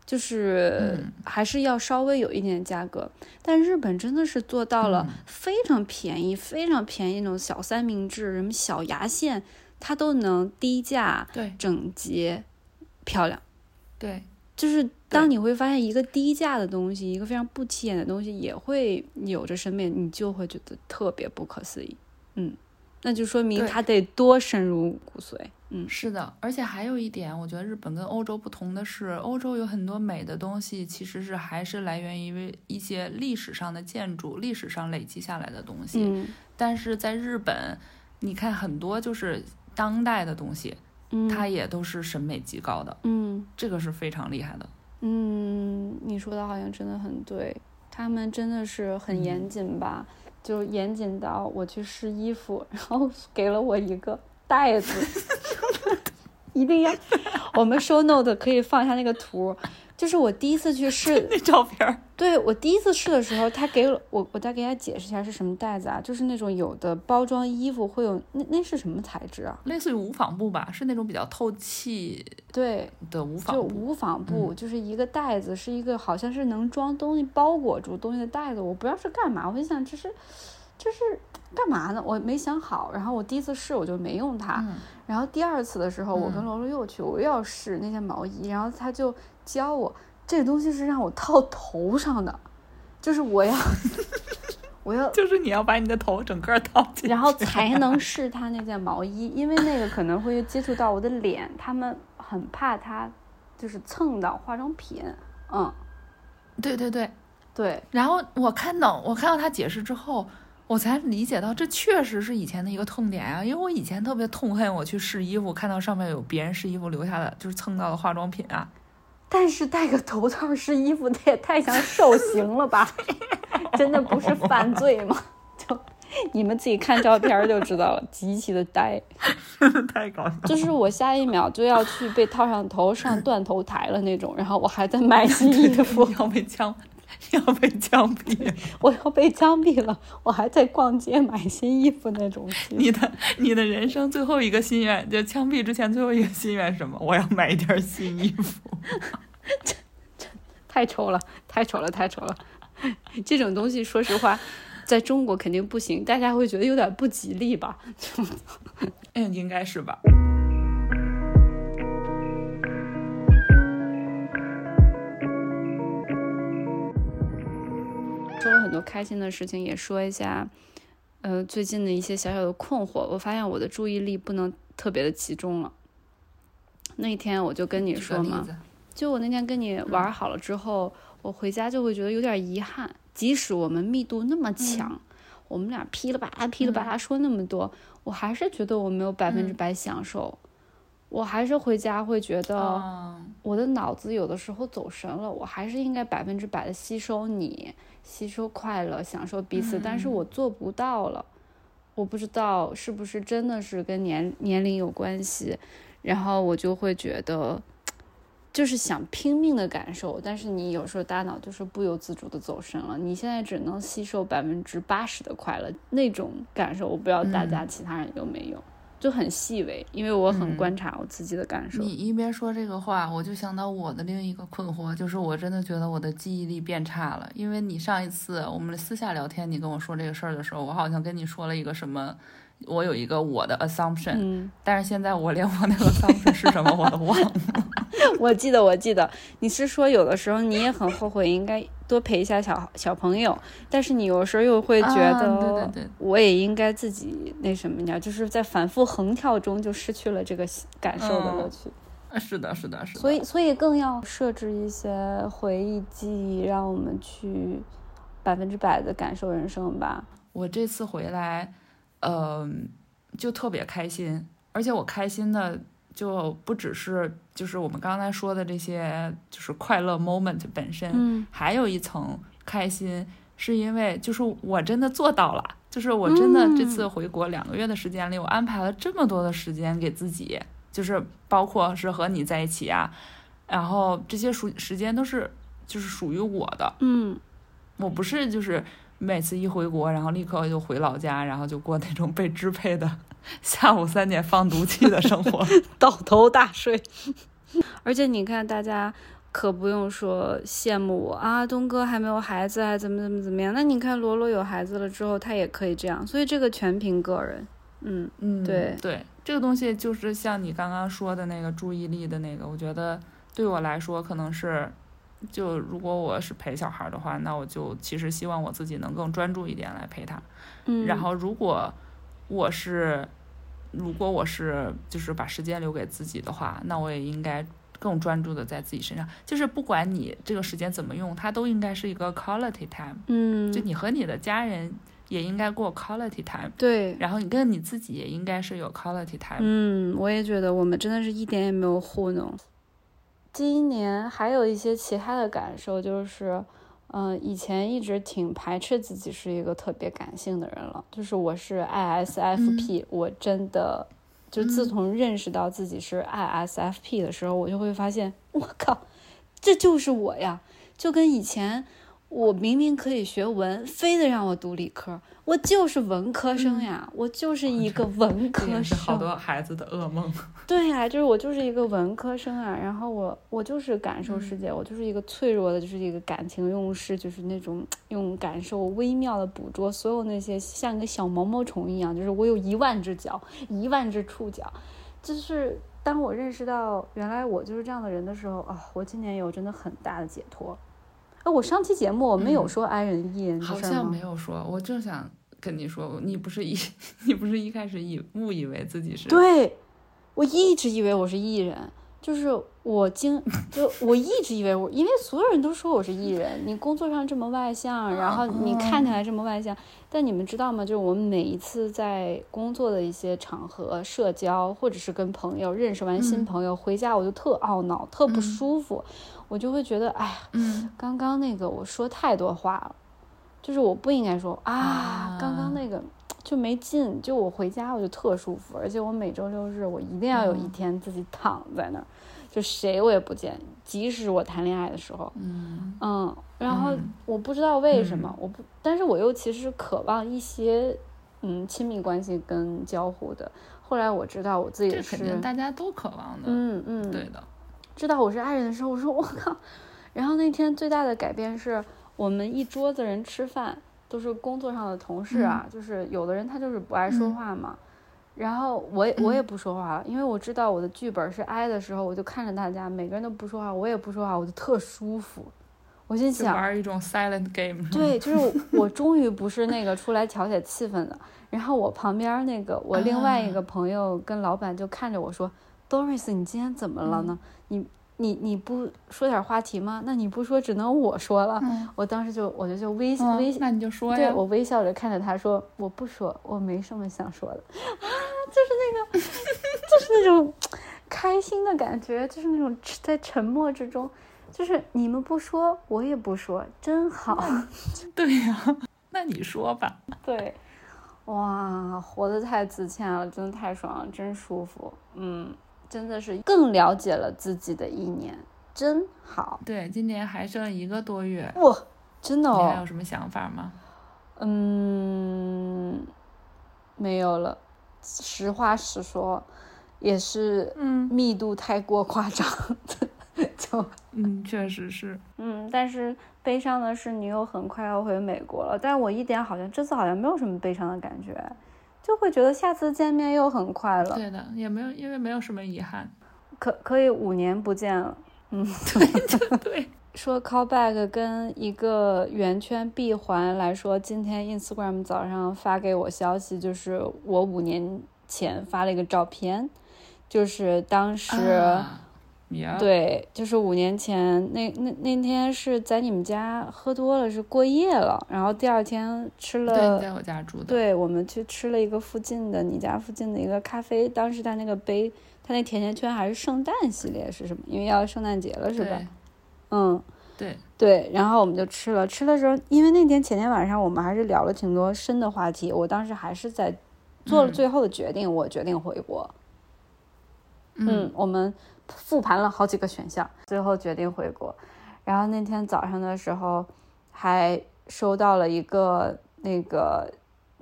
就是还是要稍微有一点价格。但日本真的是做到了非常便宜、非常便宜那种小三明治、什么小牙线。它都能低价、对整洁、漂亮，对，就是当你会发现一个低价的东西，一个非常不起眼的东西，也会有着审美，你就会觉得特别不可思议。嗯，那就说明它得多深入骨髓。嗯，是的，而且还有一点，我觉得日本跟欧洲不同的是，欧洲有很多美的东西，其实是还是来源于一些历史上的建筑、历史上累积下来的东西。嗯，但是在日本，你看很多就是。当代的东西，嗯它也都是审美极高的，嗯，这个是非常厉害的，嗯，你说的好像真的很对，他们真的是很严谨吧？就严谨到我去试衣服，然后给了我一个袋子，<laughs> 一定要，<laughs> 我们 show note 可以放一下那个图。就是我第一次去试 <laughs> 那照片，对我第一次试的时候，他给了我，我再给大家解释一下是什么袋子啊？就是那种有的包装衣服会有那那是什么材质啊？类似于无纺布吧，是那种比较透气对的无纺就无纺布，就是一个袋子，是一个好像是能装东西包裹住东西的袋子，我不知道是干嘛，我就想这是这是干嘛呢？我没想好，然后我第一次试我就没用它，然后第二次的时候我跟罗罗又去，我又要试那件毛衣，然后他就。教我这个东西是让我套头上的，就是我要，<laughs> 我要，就是你要把你的头整个套进去，然后才能试他那件毛衣，<laughs> 因为那个可能会接触到我的脸，他们很怕它就是蹭到化妆品。嗯，对对对对。然后我看到我看到他解释之后，我才理解到这确实是以前的一个痛点啊！因为我以前特别痛恨我去试衣服，看到上面有别人试衣服留下的就是蹭到的化妆品啊。但是戴个头套试衣服，那也太像受刑了吧？<laughs> 真的不是犯罪吗？就你们自己看照片就知道了，极其的呆，太搞笑。就是我下一秒就要去被套上头上断头台了那种，然后我还在买新衣服，<laughs> 要被枪。<laughs> 要被枪毙！我要被枪毙了！我还在逛街买新衣服那种。你的你的人生最后一个心愿，就枪毙之前最后一个心愿是什么？我要买一件新衣服。<laughs> 这这太丑了，太丑了，太丑了！这种东西，说实话，在中国肯定不行，大家会觉得有点不吉利吧？嗯，<laughs> 应该是吧。说了很多开心的事情，也说一下，呃，最近的一些小小的困惑。我发现我的注意力不能特别的集中了。那天我就跟你说嘛，就我那天跟你玩好了之后，我回家就会觉得有点遗憾。即使我们密度那么强，我们俩噼里啪啦噼里啪啦说那么多，我还是觉得我没有百分之百享受。我还是回家会觉得，我的脑子有的时候走神了。我还是应该百分之百的吸收你。吸收快乐，享受彼此，但是我做不到了。我不知道是不是真的是跟年年龄有关系，然后我就会觉得，就是想拼命的感受，但是你有时候大脑就是不由自主的走神了。你现在只能吸收百分之八十的快乐，那种感受，我不知道大家其他人有没有。就很细微，因为我很观察我自己的感受。你一边说这个话，我就想到我的另一个困惑，就是我真的觉得我的记忆力变差了。因为你上一次我们私下聊天，你跟我说这个事儿的时候，我好像跟你说了一个什么。我有一个我的 assumption，但是现在我连我那个 assumption 是什么我都忘了。<laughs> 我记得，我记得你是说有的时候你也很后悔，应该多陪一下小小朋友，但是你有时候又会觉得，我也应该自己那什么呀，就是在反复横跳中就失去了这个感受的乐趣。是的，是的，是的。所以，所以更要设置一些回忆记忆，让我们去百分之百的感受人生吧。我这次回来。嗯，就特别开心，而且我开心的就不只是就是我们刚才说的这些，就是快乐 moment 本身，嗯，还有一层开心，是因为就是我真的做到了，就是我真的这次回国两个月的时间里，我安排了这么多的时间给自己，就是包括是和你在一起啊，然后这些属时间都是就是属于我的，嗯，我不是就是。每次一回国，然后立刻就回老家，然后就过那种被支配的 <laughs> 下午三点放毒气的生活，<laughs> 倒头大睡。<laughs> 而且你看，大家可不用说羡慕我啊，东哥还没有孩子，还怎么怎么怎么样？那你看罗罗有孩子了之后，他也可以这样。所以这个全凭个人。嗯嗯，对对，这个东西就是像你刚刚说的那个注意力的那个，我觉得对我来说可能是。就如果我是陪小孩的话，那我就其实希望我自己能更专注一点来陪他。嗯，然后如果我是如果我是就是把时间留给自己的话，那我也应该更专注的在自己身上。就是不管你这个时间怎么用，它都应该是一个 quality time。嗯，就你和你的家人也应该过 quality time。对，然后你跟你自己也应该是有 quality time。嗯，我也觉得我们真的是一点也没有糊弄。今年还有一些其他的感受，就是，嗯，以前一直挺排斥自己是一个特别感性的人了。就是我是 ISFP，我真的就自从认识到自己是 ISFP 的时候，我就会发现，我靠，这就是我呀！就跟以前我明明可以学文，非得让我读理科。我就是文科生呀，我就是一个文科生，是好多孩子的噩梦。<laughs> 对呀，就是我就是一个文科生啊，然后我我就是感受世界，我就是一个脆弱的，就是一个感情用事，就是那种用感受微妙的捕捉所有那些像一个小毛毛虫一样，就是我有一万只脚，一万只触角。就是当我认识到原来我就是这样的人的时候啊，我今年有真的很大的解脱。哎，我上期节目我没有说 I 人 E 人，好像没有说，我正想。跟你说，你不是一，<laughs> 你不是一开始以误以为自己是？对，我一直以为我是艺人，就是我经就我一直以为我，因为所有人都说我是艺人，你工作上这么外向，然后你看起来这么外向，但你们知道吗？就是我们每一次在工作的一些场合、社交，或者是跟朋友认识完新朋友回家，我就特懊恼、特不舒服，我就会觉得，哎呀，刚刚那个我说太多话了，就是我不应该说啊，刚刚那个。就没劲，就我回家我就特舒服，而且我每周六日我一定要有一天自己躺在那儿，就谁我也不见，即使我谈恋爱的时候，嗯嗯，然后我不知道为什么，我不，但是我又其实渴望一些嗯亲密关系跟交互的。后来我知道我自己是大家都渴望的，嗯嗯，对的。知道我是爱人的时候，我说 <laughs> 我靠，然后那天最大的改变是我们一桌子人吃饭。都是工作上的同事啊，就是有的人他就是不爱说话嘛，然后我也我也不说话了，因为我知道我的剧本是哀的时候，我就看着大家每个人都不说话，我也不说话，我就特舒服。我心想玩一种 silent game。对，就是我终于不是那个出来调解气氛的。然后我旁边那个我另外一个朋友跟老板就看着我说：“Doris，你今天怎么了呢？你。”你你不说点话题吗？那你不说，只能我说了。我当时就，我就就微微，那你就说呀。对我微笑着看着他说，我不说，我没什么想说的。<laughs> 啊，就是那个，<laughs> 就是那种开心的感觉，就是那种在沉默之中，就是你们不说，我也不说，真好。<laughs> 对呀，那你说吧。对，哇，活得太自洽了，真的太爽了，真舒服。嗯。真的是更了解了自己的一年，真好。对，今年还剩一个多月，哇，真的哦。你还有什么想法吗？嗯，没有了。实话实说，也是，嗯，密度太过夸张，<laughs> 就，嗯，确实是，嗯。但是悲伤的是，你又很快要回美国了。但我一点好像这次好像没有什么悲伤的感觉。就会觉得下次见面又很快乐，对的，也没有，因为没有什么遗憾，可可以五年不见了，嗯，<laughs> 对对。<laughs> 说 callback 跟一个圆圈闭环来说，今天 Instagram 早上发给我消息，就是我五年前发了一个照片，就是当时。对，就是五年前那那那天是在你们家喝多了，是过夜了，然后第二天吃了。对，在我家住的。对，我们去吃了一个附近的你家附近的一个咖啡，当时他那个杯，他那甜甜圈还是圣诞系列是什么？因为要圣诞节了，是吧？嗯，对对，然后我们就吃了，吃的时候，因为那天前天晚上我们还是聊了挺多深的话题，我当时还是在做了最后的决定，我决定回国。嗯，我们。复盘了好几个选项，最后决定回国。然后那天早上的时候，还收到了一个那个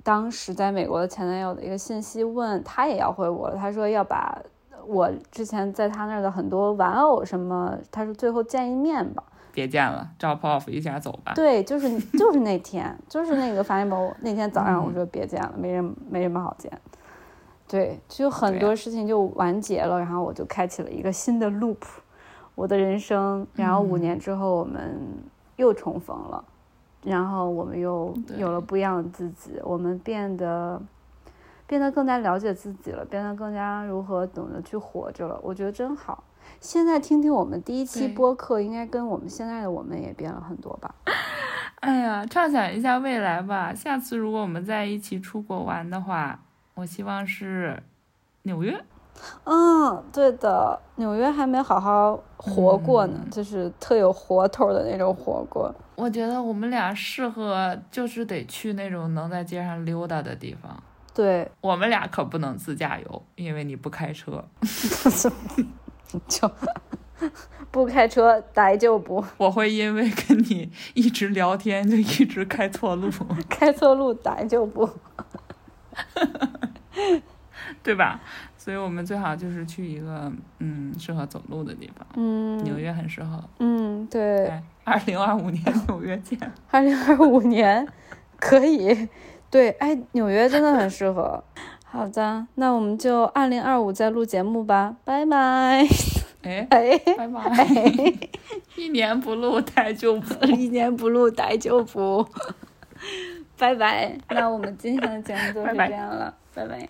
当时在美国的前男友的一个信息，问他也要回国了。他说要把我之前在他那儿的很多玩偶什么，他说最后见一面吧。别见了，drop off 一下走吧。对，就是就是那天，就是那个发现包那天早上，我说别见了，没人没什么好见。对，就很多事情就完结了，然后我就开启了一个新的 loop，我的人生。然后五年之后，我们又重逢了，然后我们又有了不一样的自己，我们变得变得更加了解自己了，变得更加如何懂得去活着了。我觉得真好。现在听听我们第一期播客，应该跟我们现在的我们也变了很多吧？<laughs> 哎呀，畅想一下未来吧。下次如果我们在一起出国玩的话。我希望是纽约，嗯，对的，纽约还没好好活过呢，就是特有活头的那种活过。我觉得我们俩适合，就是得去那种能在街上溜达的地方。对，我们俩可不能自驾游，因为你不开车，<laughs> 就不开车待就不。我会因为跟你一直聊天就一直开错路，<laughs> 开错路待就不。<laughs> 对吧？所以我们最好就是去一个嗯适合走路的地方。嗯，纽约很适合。嗯，对。二零二五年 <laughs> 纽约见。二零二五年可以。对，哎，纽约真的很适合。<laughs> 好的，那我们就二零二五再录节目吧。拜拜。哎哎，拜拜。一年不录待就不，一年不录待就不。拜拜，那我们今天的节目就是这样了，拜拜。